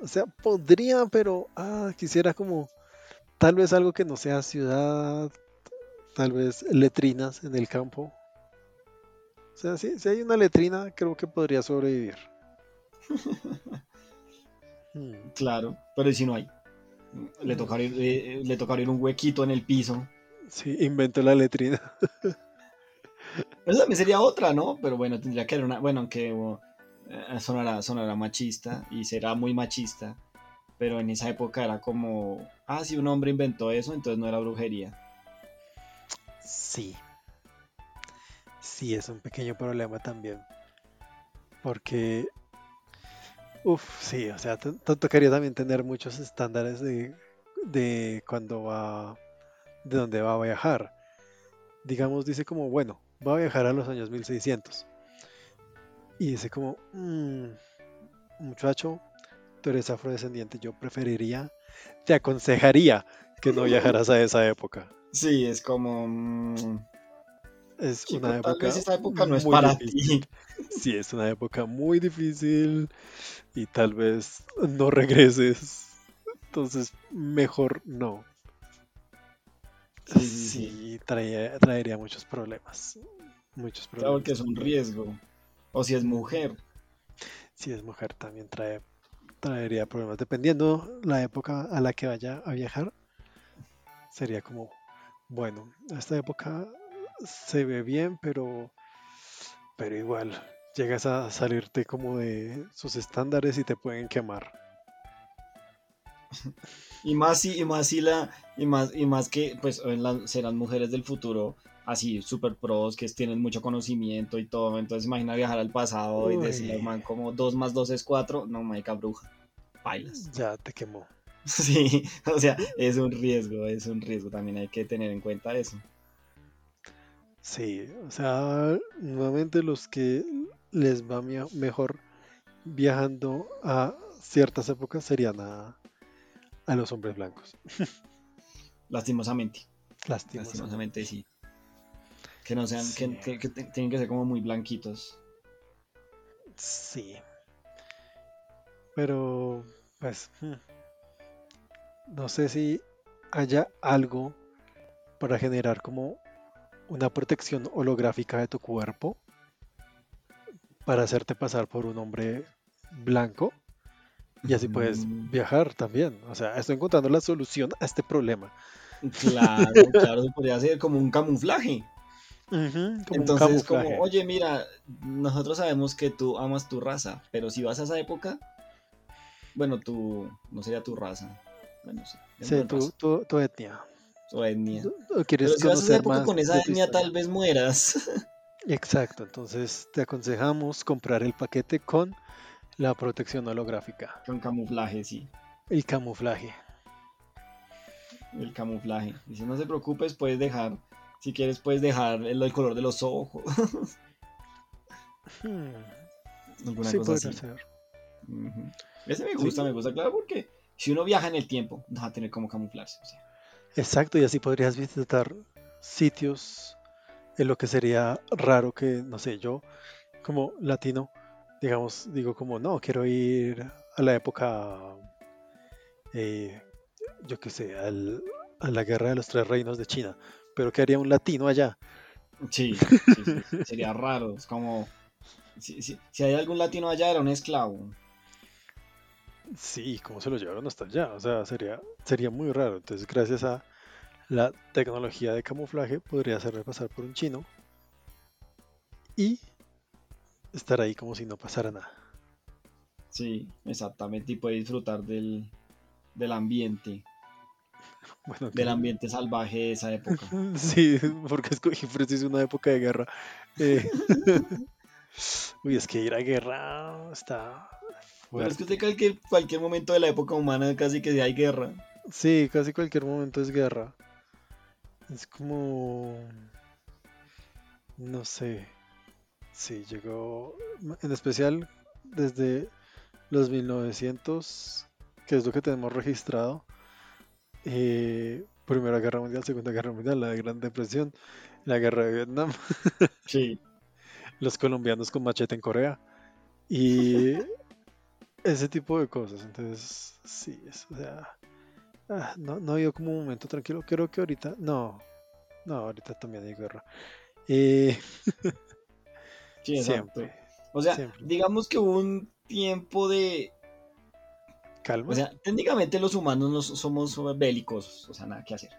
O sea, podría, pero ah, quisiera como tal vez algo que no sea ciudad, tal vez letrinas en el campo. O sea, si, si hay una letrina, creo que podría sobrevivir. Hmm,
Claro, pero ¿y si no hay? Le toca abrir, eh, le un huequito en el piso.
Sí, invento la letrina.
Esa también sería otra, ¿no? Pero bueno, tendría que haber una. Bueno, aunque uh, eh, sonará, sonará machista y será muy machista. Pero en esa época era como. Ah, si un hombre inventó eso, entonces no era brujería.
Sí. Sí, es un pequeño problema también. Porque, uff, sí, o sea, tocaría también tener muchos estándares de, de cuando va, de dónde va a viajar. Digamos, dice como, bueno, va a viajar a los años 1600. Y dice como, "Mm, muchacho, tú eres afrodescendiente, yo preferiría, te aconsejaría que no viajaras a esa época.
Sí, es como. mm,
Es
chico,
una
tal
época.
vez esa época no es
muy
para
difícil.
ti.
Sí, es una época muy difícil y tal vez no regreses. Entonces, mejor no.
Sí, sí, sí.
Sí, traía- traería muchos problemas. Muchos
Claro
problemas.
que es un riesgo. O si es mujer.
Si es mujer, también trae, traería problemas. Dependiendo la época a la que vaya a viajar, sería como, bueno, esta época se ve bien, pero, pero igual llegas a salirte como de sus estándares y te pueden quemar.
Y más si, y más si la, y más, y más que pues la- serán mujeres del futuro así super pros que tienen mucho conocimiento y todo. Entonces imagina viajar al pasado y
Uy.
decirle man como 2 más 2 es 4, no marica bruja. Bailas.
Ya te quemó.
Sí, o sea, es un riesgo, es un riesgo, también hay que tener en cuenta eso.
Sí, o sea, nuevamente los que les va mejor viajando a ciertas épocas serían a, a los hombres blancos.
Lastimosamente, lastimosamente sí. Que no sean, que,
Sí.
que- que te- tienen que ser como muy blanquitos.
Sí. Pero, pues, hmm, no sé si haya algo para generar como una protección holográfica de tu cuerpo para hacerte pasar por un hombre blanco y así puedes
Mm.
viajar también. O sea, estoy encontrando la solución a este problema.
Claro, claro, se podría hacer como un camuflaje.
Ujú, como un
Entonces, como, oye, mira, nosotros sabemos que tú amas tu raza, pero si vas a esa época, bueno, tú, no sería tu raza, bueno, sí,
Sí, tu, tu, tu etnia.
O etnia.
¿O quieres
Pero si vas a época
más
con esa etnia,
historia?
tal vez mueras.
Exacto, entonces te aconsejamos comprar el paquete con la protección holográfica,
con camuflaje, sí,
el camuflaje.
el camuflaje. Dice, no se preocupes, puedes dejar, si quieres, puedes dejar el, el color de los ojos,
Hmm,
alguna
sí,
cosa así.
ser.
Ujú. Ese me
Sí.
gusta, me gusta, claro, porque si uno viaja en el tiempo, no va a tener cómo camuflarse, o sea.
Exacto, y así podrías visitar sitios en lo que sería raro que, no sé, yo como latino, digamos, digo como, no, quiero ir a la época, eh, yo qué sé, al- a la guerra de los tres reinos de China, pero ¿qué haría un latino allá?
Sí, sí, sí, sería raro. Es como. Si, si- si hay algún latino allá, era un esclavo.
Sí, ¿cómo se lo llevaron hasta allá? O sea, sería, sería muy raro. Entonces, gracias a la tecnología de camuflaje, podría hacerme pasar por un chino y estar ahí como si no pasara nada.
Sí, exactamente. Y puede disfrutar del, del ambiente,
Bueno,
del ambiente salvaje de esa época.
Sí, porque escogí preciso una época de guerra. Eh, Uy, es que ir a guerra está
Pero es que cree que cualquier momento de la época humana casi que hay guerra.
Sí, casi cualquier momento es guerra. Es como... No sé. Sí, llegó... En especial desde los 1900, que es lo que tenemos registrado, eh, Primera Guerra Mundial, Segunda Guerra Mundial, la Gran Depresión, la Guerra de Vietnam,
Sí.
los colombianos con machete en Corea y ese tipo de cosas. Entonces, sí, es, o sea, ah, no, no ha habido como un momento tranquilo. Creo que ahorita, no, no, ahorita también hay guerra. Eh,
Sí, exacto.
siempre,
O sea,
siempre.
digamos que hubo un tiempo de.
Calma.
O sea, técnicamente los humanos no somos bélicos, o sea, nada que hacer.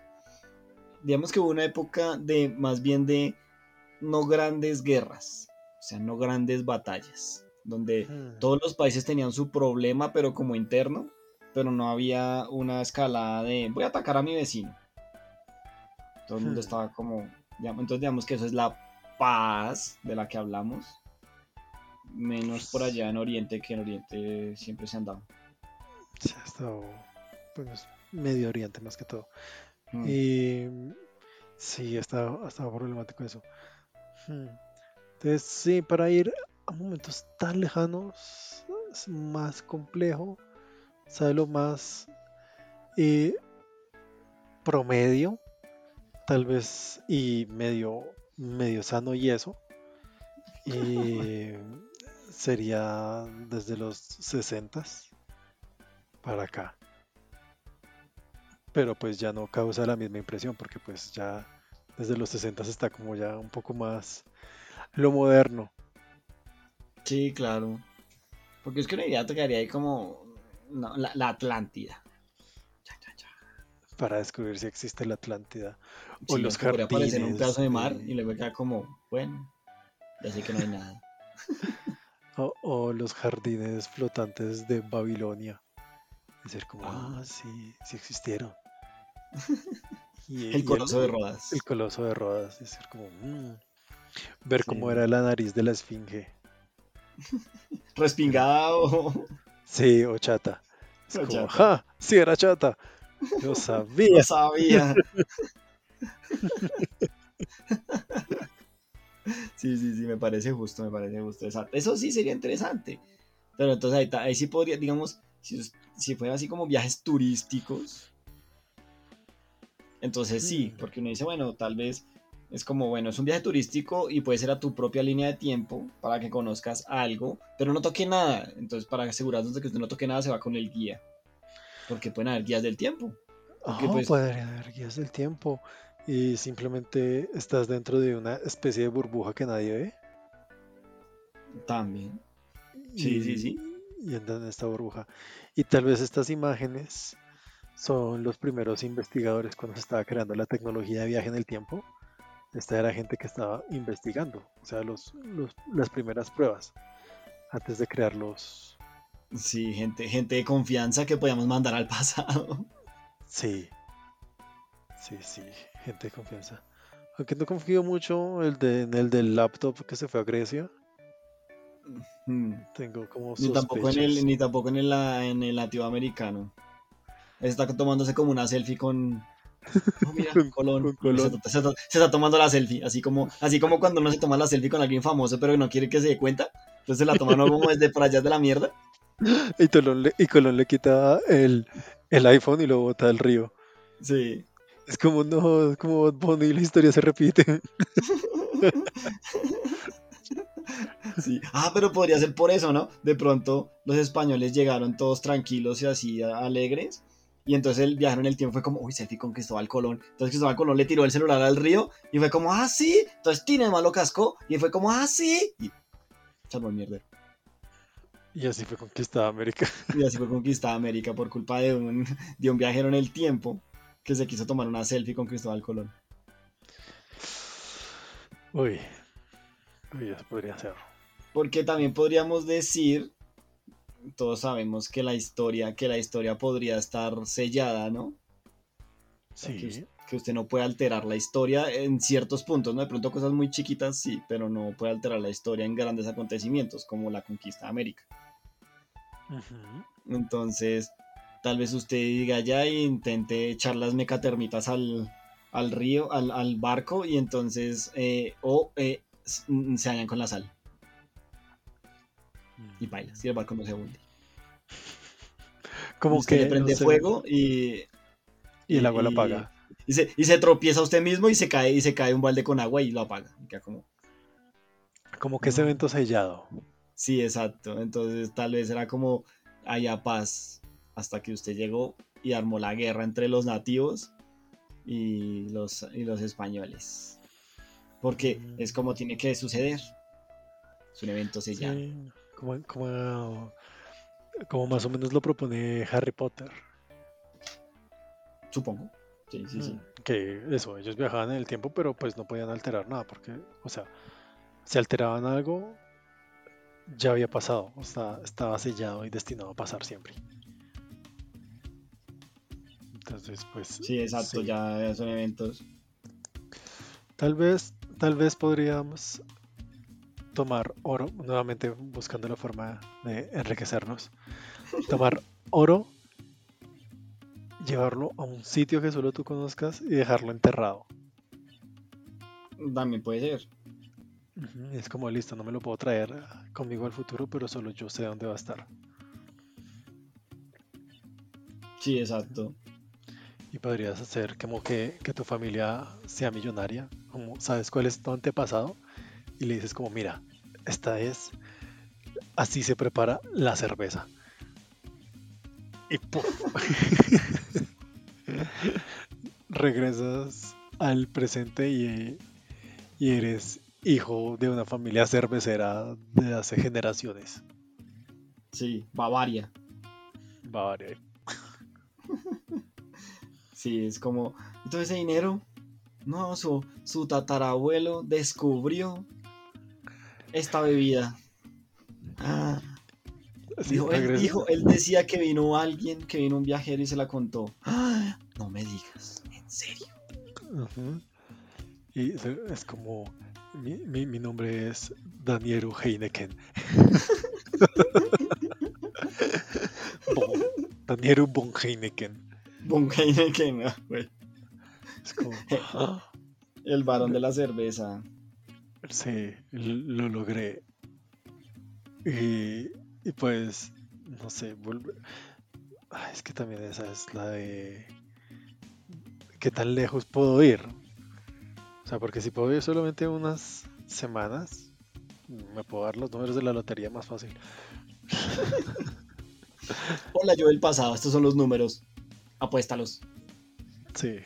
Digamos que hubo una época de más bien de no grandes guerras, o sea, no grandes batallas, donde todos los países tenían su problema, pero como interno, pero no había una escalada de voy a atacar a mi vecino. Todo el mundo
Hmm.
estaba como, entonces digamos que eso es la paz de la que hablamos, menos por allá en Oriente, que en Oriente siempre se han dado.
sí, ha estado, pues, Medio Oriente más que todo. Y sí, ha estado, ha estado problemático eso. Entonces, sí, para ir a momentos tan lejanos es más complejo. ¿Sabe lo más eh, promedio? Tal vez y medio, medio sano y eso. Y sería desde los 60 para acá. Pero pues ya no causa la misma impresión porque pues ya desde los 60 está como ya un poco más lo moderno.
Sí, claro. Porque es que una idea te quedaría ahí como no, la, la Atlántida. Cha, cha, cha.
para descubrir si existe la Atlántida o
Sí,
los
que podría aparecer en un
jardines
pedazo de mar y luego queda como, bueno, ya sé que no hay nada.
o, o los jardines flotantes de Babilonia. Y ser como,
Ah.
ah, sí, sí existieron. Y, y
El coloso de Rodas.
El coloso de Rodas. Y ser como, mm, ver cómo era la nariz de la esfinge.
Respingada o...
Sí, o chata. Es
O
como,
chata.
¡ja! Sí, era chata. Yo sabía.
Ya sabía. Sí, sí, sí, me parece justo, me parece justo. Eso sí sería interesante. Pero entonces ahí, sí podría, digamos, si, si fuera así como viajes turísticos, entonces sí,
Mm.
porque uno dice, bueno, tal vez es como, bueno, es un viaje turístico y puede ser a tu propia línea de tiempo para que conozcas algo, pero no toque nada. Entonces, para asegurarnos de que usted no toque nada, se va con el guía. Porque pueden haber guías del tiempo. Porque,
Ah,
pues-
podrían haber guías del tiempo. Y simplemente estás dentro de una especie de burbuja que nadie ve.
También. Sí, sí, sí.
Y andan en esta burbuja. Y tal vez estas imágenes son los primeros investigadores cuando se estaba creando la tecnología de viaje en el tiempo. Esta era gente que estaba investigando, o sea, los, los- las primeras pruebas antes de crear los...
Sí, gente, gente de confianza que podíamos mandar al pasado.
Sí, sí, sí, gente de confianza. Aunque no confío mucho el de, en el del laptop que se fue a Grecia.
Mm.
Tengo como
Ni tampoco en
sospechas.
el, ni tampoco en el, en el latinoamericano. Está tomándose como una selfie con. Oh, mira,
Con-
Colón.
con Colón.
Se, está- se está, se está tomando la selfie, así como, así como cuando uno se toma la selfie con alguien famoso, pero no quiere que se dé cuenta. Entonces se la toma uno como desde por allá de la mierda.
Y, Colón le, y Colón le quita el, el iPhone y lo bota al río.
Sí.
Es como, no, es como Bunny y la historia se repite.
Sí. Ah, pero podría ser por eso, ¿no? De pronto los españoles llegaron todos tranquilos y así alegres. Y entonces el viaje en el tiempo fue como, uy, selfie con Cristóbal Colón. Entonces Cristóbal Colón le tiró el celular al río y fue como, ah, sí. Entonces Tine malo cascó y fue como, ah, sí. Y salvó el mierda.
Y así fue conquistada América.
Y así fue conquistada América por culpa de un, de un viajero en el tiempo que se quiso tomar una selfie con Cristóbal Colón.
Uy, uy, eso podría ser.
Porque también podríamos decir, todos sabemos que la historia, que la historia podría estar sellada, ¿no? sea, que,
Sí,
que usted no puede alterar la historia en ciertos puntos, ¿no? De pronto cosas muy chiquitas sí, pero no puede alterar la historia en grandes acontecimientos como la conquista de América. Entonces, tal vez usted diga ya e intente echar las mecatermitas al, al río, al, al barco y entonces, eh, o eh, se dañan con la sal y baila, si el barco no se hunde.
Como
usted
que
le prende
no sé,
fuego y,
Y el agua lo apaga.
Y se, y se tropieza usted mismo y se cae y se cae un balde con agua y lo apaga. Y queda como,
Como que ese evento sellado.
sí, exacto. Entonces tal vez era como haya paz hasta que usted llegó y armó la guerra entre los nativos y los, y los españoles. Porque
Mm.
es como tiene que suceder. Es un evento sellado.
Sí, como, como, como más o menos lo propone Harry Potter.
Supongo. Sí, sí, sí.
Mm, Que eso, ellos viajaban en el tiempo, pero pues no podían alterar nada, porque, o sea, si alteraban algo, ya había pasado, o sea, estaba sellado y destinado a pasar siempre. Entonces, pues,
Sí, exacto.
sí.
Ya son eventos.
Tal vez, tal vez podríamos tomar oro, nuevamente buscando la forma de enriquecernos. Tomar oro, llevarlo a un sitio que solo tú conozcas y dejarlo enterrado.
También puede ser.
Es como listo, no me lo puedo traer conmigo al futuro, pero solo yo sé dónde va a estar.
Sí, exacto.
Y podrías hacer como que, que tu familia sea millonaria, como sabes cuál es tu antepasado, y le dices como, mira, esta es, así se prepara la cerveza. Y ¡puf! regresas al presente y, y eres hijo de una familia cervecera de hace generaciones.
Sí, Bavaria.
Bavaria.
Sí, es como. ¿y todo ese dinero? No, su, su tatarabuelo descubrió esta bebida. Ah,
Sí,
dijo, él,
regresa-
dijo- él decía que vino alguien, que vino un viajero y se la contó. Ah, no me digas, en serio.
Y es como, mi, mi- mi nombre es Daniel Heineken. Bon- Daniel von Heineken.
Von Heineken, ah, güey.
Es como, ah,
El varón de la cerveza.
Sí, lo logré. Y, y pues, no sé, vuelve. Ah, es que también esa es la de qué tan lejos puedo ir. O sea, porque si puedo ir solamente unas semanas, me puedo dar los números de la lotería más fácil.
Hola, yo del pasado, estos son los números. Apuéstalos.
Sí.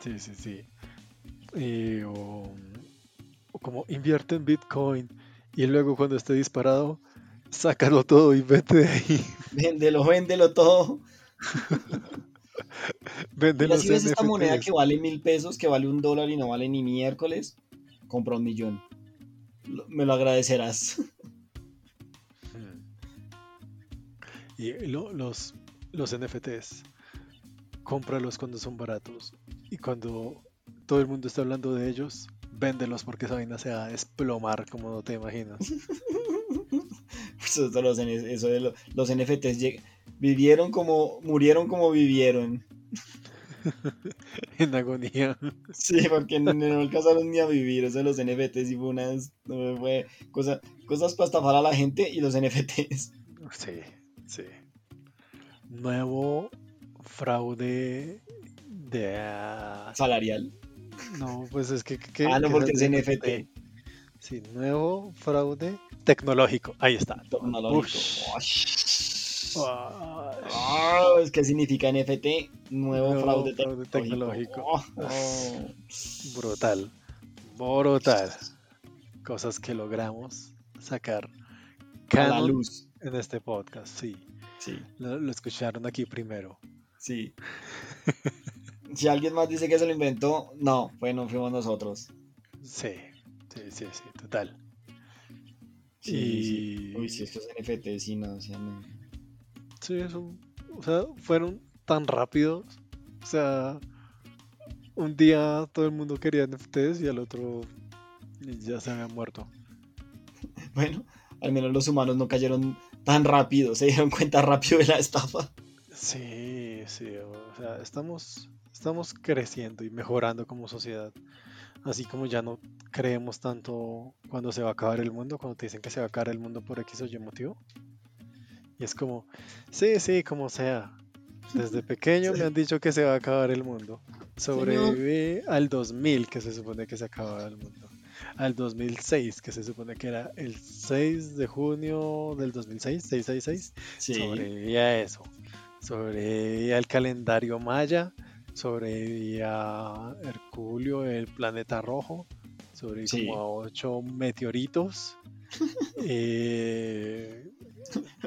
Sí, sí, sí. Y, o como invierte en Bitcoin y luego cuando esté disparado, sácalo todo y vete de ahí.
Véndelo, véndelo todo. Mira,
los
si ves esta moneda que vale mil pesos, que vale un dólar y no vale ni miércoles, compra un millón. Me lo agradecerás.
Y lo- los, los NFTs, cómpralos cuando son baratos. Y cuando todo el mundo está hablando de ellos, véndelos porque esa vaina se va a desplomar como no te imaginas.
Eso, de los, eso de lo- los NFTs vivieron como, murieron como vivieron.
en agonía.
Sí, porque no, no alcanzaron ni a vivir. Eso de los NFTs y fue unas, fue cosa- cosas para estafar a la gente y los NFTs.
Sí, sí. Nuevo fraude de... ah,
Salarial.
No, pues es que... que-
ah, no,
que
porque es NFT.
Sí, nuevo fraude tecnológico. Ahí está.
Tecnológico.
Ah,
Ah, ¿Qué significa NFT? Nuevo,
Nuevo
fraude,
fraude
tecnológico.
tecnológico.
Oh, oh.
brutal. Brutal. Cosas que logramos sacar.
A la
Canon
luz.
en este podcast, sí.
Sí,
Lo, lo escucharon aquí primero.
sí. si alguien más dice que se lo inventó, no, bueno, fuimos nosotros.
Sí, sí, sí, sí, total.
Sí,
Y-
sí. Uy, si estos NFT, sí, no, sea, no.
Sí, eso, o sea, fueron tan rápidos. O sea, un día todo el mundo quería NFTs y al otro ya se habían muerto.
Bueno, al menos los humanos no cayeron tan rápido, se dieron cuenta rápido de la estafa.
Sí, sí, o sea, estamos, estamos creciendo y mejorando como sociedad. Así como ya no creemos tanto cuando se va a acabar el mundo, cuando te dicen que se va a acabar el mundo por X o Y motivo. Y es como, sí, sí, como sea. Desde pequeño me han dicho que se va a acabar el mundo. Sobreviví al 2000, que se supone que se acababa el mundo. Al 2006, que se supone que era el 6 de junio del 2006, 666.
Sí.
Sobreviví a eso. Sobreviví al calendario maya. Sobreviví a Herculio, el planeta rojo.
Sí.
como a 8 meteoritos. Eh,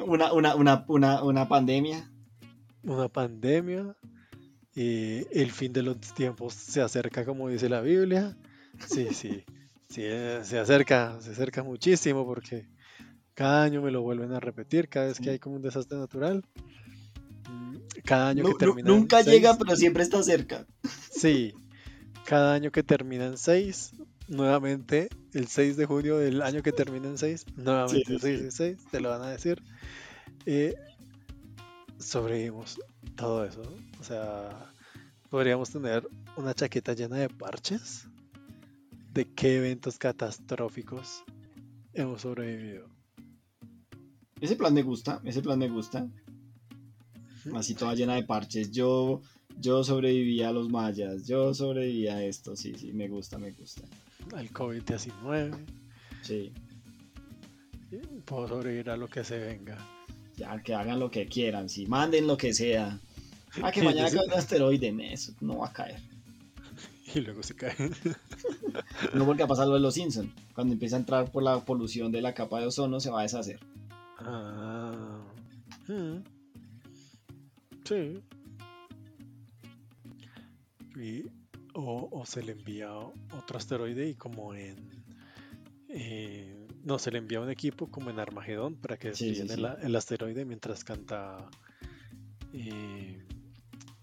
Una, una, una, una, una pandemia.
una pandemia, eh, el fin de los tiempos se acerca como dice la Biblia. Sí, sí, sí, eh, se acerca, se acerca muchísimo porque cada año me lo vuelven a repetir, cada vez que hay como un desastre natural. Cada año que termina
nunca
seis-
llega, pero siempre está cerca.
Sí, cada año que termina en 6, nuevamente el 6 de junio del año que termina en 6, nuevamente
sí,
6 y 6, te lo van a decir. Eh, sobrevivimos todo eso. O sea, podríamos tener una chaqueta llena de parches de qué eventos catastróficos hemos sobrevivido.
Ese plan me gusta, ese plan me gusta. Así toda llena de parches. Yo, yo sobreviví a los mayas, yo sobreviví a esto, sí, sí, me gusta, me gusta.
Al COVID-19,
Sí,
puedo sobrevivir a lo que se venga.
ya que hagan lo que quieran, sí, manden lo que sea. Ah, que mañana cae un asteroide, eso no va a caer.
Y luego se caen.
No porque a pasar lo de los Simpsons. Cuando empieza a entrar por la polución de la capa de ozono, se va a deshacer.
Ah. mm. Sí. Y, o, o se le envía otro asteroide y como en... eh, no, se le envía un equipo como en Armagedón para que
Sí, sí,
desvíen
sí.
El, asteroide mientras canta eh,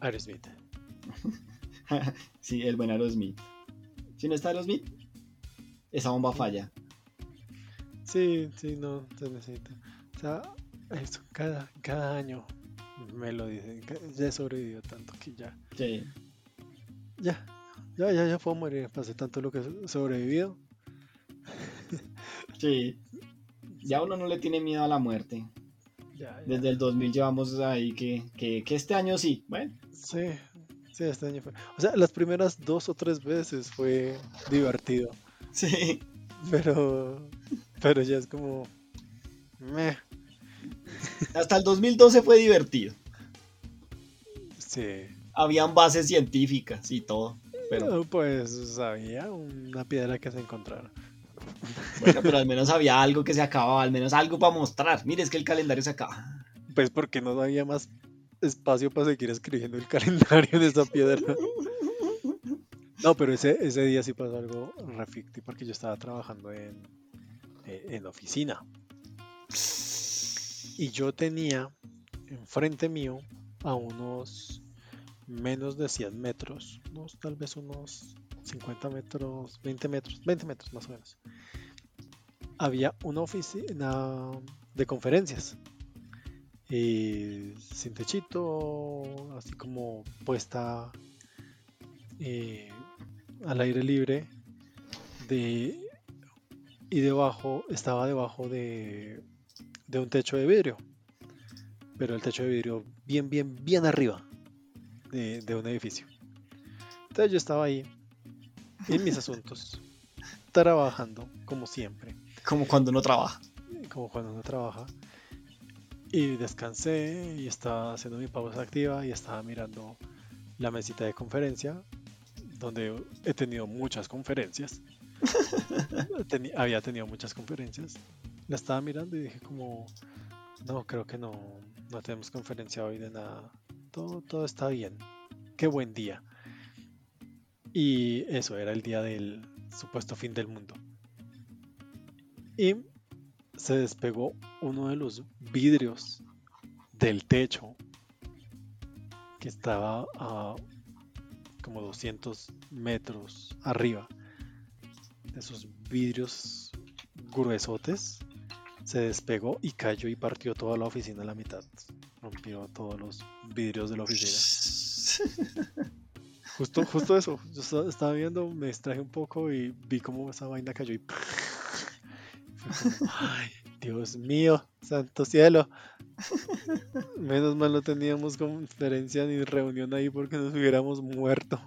Aerosmith.
sí, el buen Aerosmith. Si no está Aerosmith, esa bomba falla.
Sí, sí, no, se necesita. O sea, eso, cada, cada año me lo dicen. Ya he sobrevivido tanto que ya.
Sí.
Ya, ya, ya, ya puedo morir. Pasé tanto lo que he sobrevivido.
Sí. Ya uno no le tiene miedo a la muerte.
Ya, ya.
Desde el 2000 llevamos ahí que, que, que este año sí. Bueno,
Sí, sí, este año fue. O sea, las primeras dos o tres veces fue divertido.
sí.
Pero, pero ya es como. Meh.
Hasta el 2012 fue divertido.
Sí.
Habían bases científicas y todo. Pero
pues había una piedra que se encontraron.
bueno, pero al menos había algo que se acababa, al menos algo para mostrar. Mire, es que el calendario se acaba.
Pues porque no había más espacio para seguir escribiendo el calendario en esa piedra. No, pero ese, ese día sí pasó algo reficti porque yo estaba trabajando en, eh, en oficina. Y yo tenía enfrente mío a unos menos de 100 metros, unos, tal vez unos 50 metros, 20 metros, 20 metros más o menos. Había una oficina de conferencias. eh, sin techito, así como puesta eh, al aire libre. Y debajo, estaba debajo de, de un techo de vidrio. Pero el techo de vidrio bien, bien, bien arriba de, de un edificio. Entonces yo estaba ahí, en mis asuntos, trabajando, como siempre,
Como cuando uno trabaja.
como cuando uno trabaja. Y descansé y estaba haciendo mi pausa activa y estaba mirando la mesita de conferencia, donde he tenido muchas conferencias. Había tenido muchas conferencias. La estaba mirando y dije como, no, creo que no, no tenemos conferencia hoy de nada. Todo, todo está bien. Qué buen día. Y eso era el día del supuesto fin del mundo. Y se despegó uno de los vidrios del techo que estaba a como 200 metros arriba. Esos vidrios gruesotes se despegó y cayó y partió toda la oficina a la mitad. Rompió todos los vidrios de la oficina. Justo, justo eso. Yo esta- estaba viendo, me distraje un poco y vi cómo esa vaina cayó y como, ay, Dios mío, santo cielo. Menos mal no teníamos conferencia ni reunión ahí porque nos hubiéramos muerto.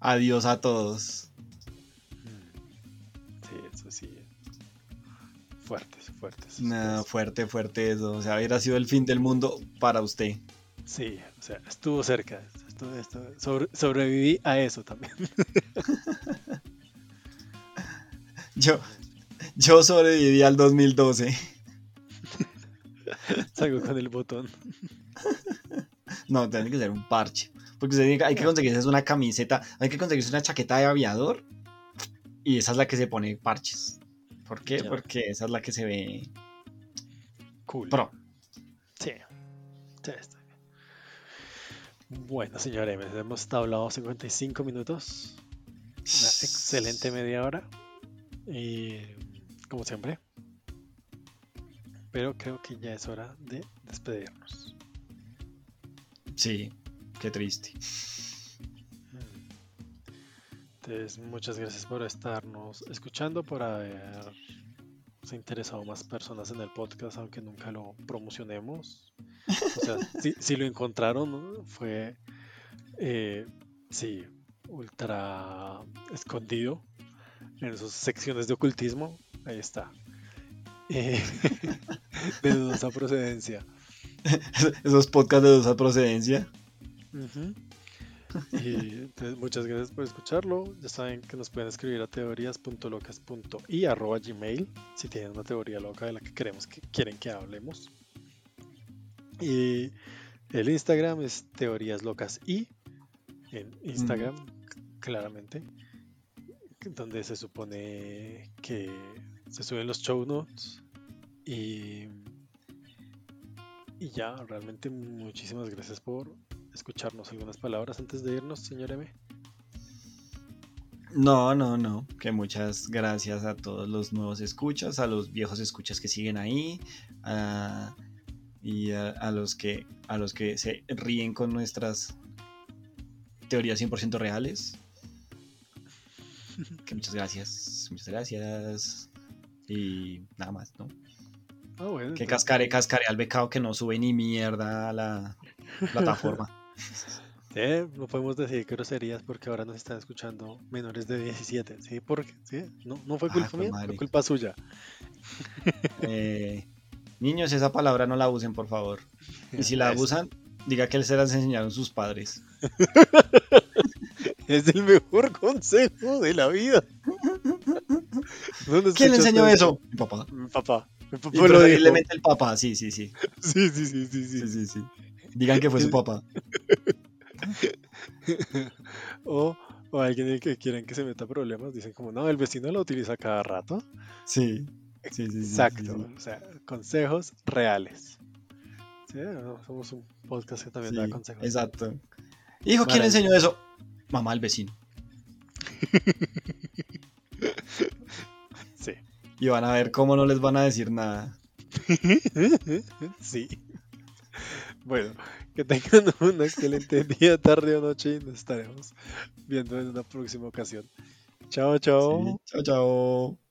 Adiós a todos.
Fuertes, fuertes.
Nada, fuerte, fuerte eso. O sea, hubiera sido el fin del mundo para usted.
Sí, o sea, estuvo cerca. Estuvo, estuvo- sobre- sobreviví a eso también.
Yo, yo sobreviví al 2012.
Salgo con el botón.
No, tiene que ser un parche. Porque usted tiene que- hay que conseguirse una camiseta, hay que conseguirse una chaqueta de aviador. Y esa es la que se pone parches. ¿Por qué? Porque esa es la que se ve
Cool.
pro.
Sí. Sí, está bien. Bueno, señor M, hemos hablado 55 minutos. Una excelente media hora. Y como siempre. Pero creo que ya es hora de despedirnos.
Sí, qué triste.
Entonces, muchas gracias por estarnos escuchando, por haberse interesado más personas en el podcast, aunque nunca lo promocionemos. O sea, si, si lo encontraron, ¿no? fue, eh, sí, ultra escondido en sus secciones de ocultismo. Ahí está. Eh, de dudosa procedencia.
Esos podcasts de dudosa procedencia.
Ujú. Y entonces, muchas gracias por escucharlo. Ya saben que nos pueden escribir a teorías.locas.i arroba gmail si tienen una teoría loca de la que queremos que quieren que hablemos. Y el Instagram es teorías locas y en Instagram claramente donde se supone que se suben los show notes y y ya realmente muchísimas gracias por escucharnos algunas palabras antes de irnos, señor M.
No, no, no. Que muchas gracias a todos los nuevos escuchas, a los viejos escuchas que siguen ahí, a- y a, a los que a los que se ríen con nuestras teorías 100% reales. Que muchas gracias, muchas gracias. Y nada más, ¿no?
Bueno,
Que
entonces-
cascare, cascare al becado que no sube ni mierda a la plataforma.
Eh, no podemos decir groserías porque ahora nos están escuchando menores de 17. ¿Sí? Porque, ¿sí? No, no fue
Ah,
culpa
jue
mía, fue culpa suya.
Eh, niños, esa palabra no la usen, por favor. Y si la abusan, diga que se las enseñaron sus padres.
Es el mejor consejo de la vida. ¿Dónde
¿Quién le enseñó eso? Mi papá.
Mi papá. Mi papá lo dijo.
el papá, sí, sí. Sí,
sí, sí, sí, sí. sí,
sí, sí. Digan que fue su papá.
O, o alguien que quieren que se meta problemas, dicen como, no, el vecino lo utiliza cada rato.
Sí. Sí, sí,
Exacto.
sí.
O sea, consejos reales. Sí, no, somos un podcast que también da consejos.
exacto. Hijo, ¿quién enseñó eso? Mamá, el vecino.
Sí.
Y van a ver cómo no les van a decir nada.
sí. Bueno, que tengan un excelente día, tarde o noche y nos estaremos viendo en una próxima ocasión. Chao, chao.
Chao, chao.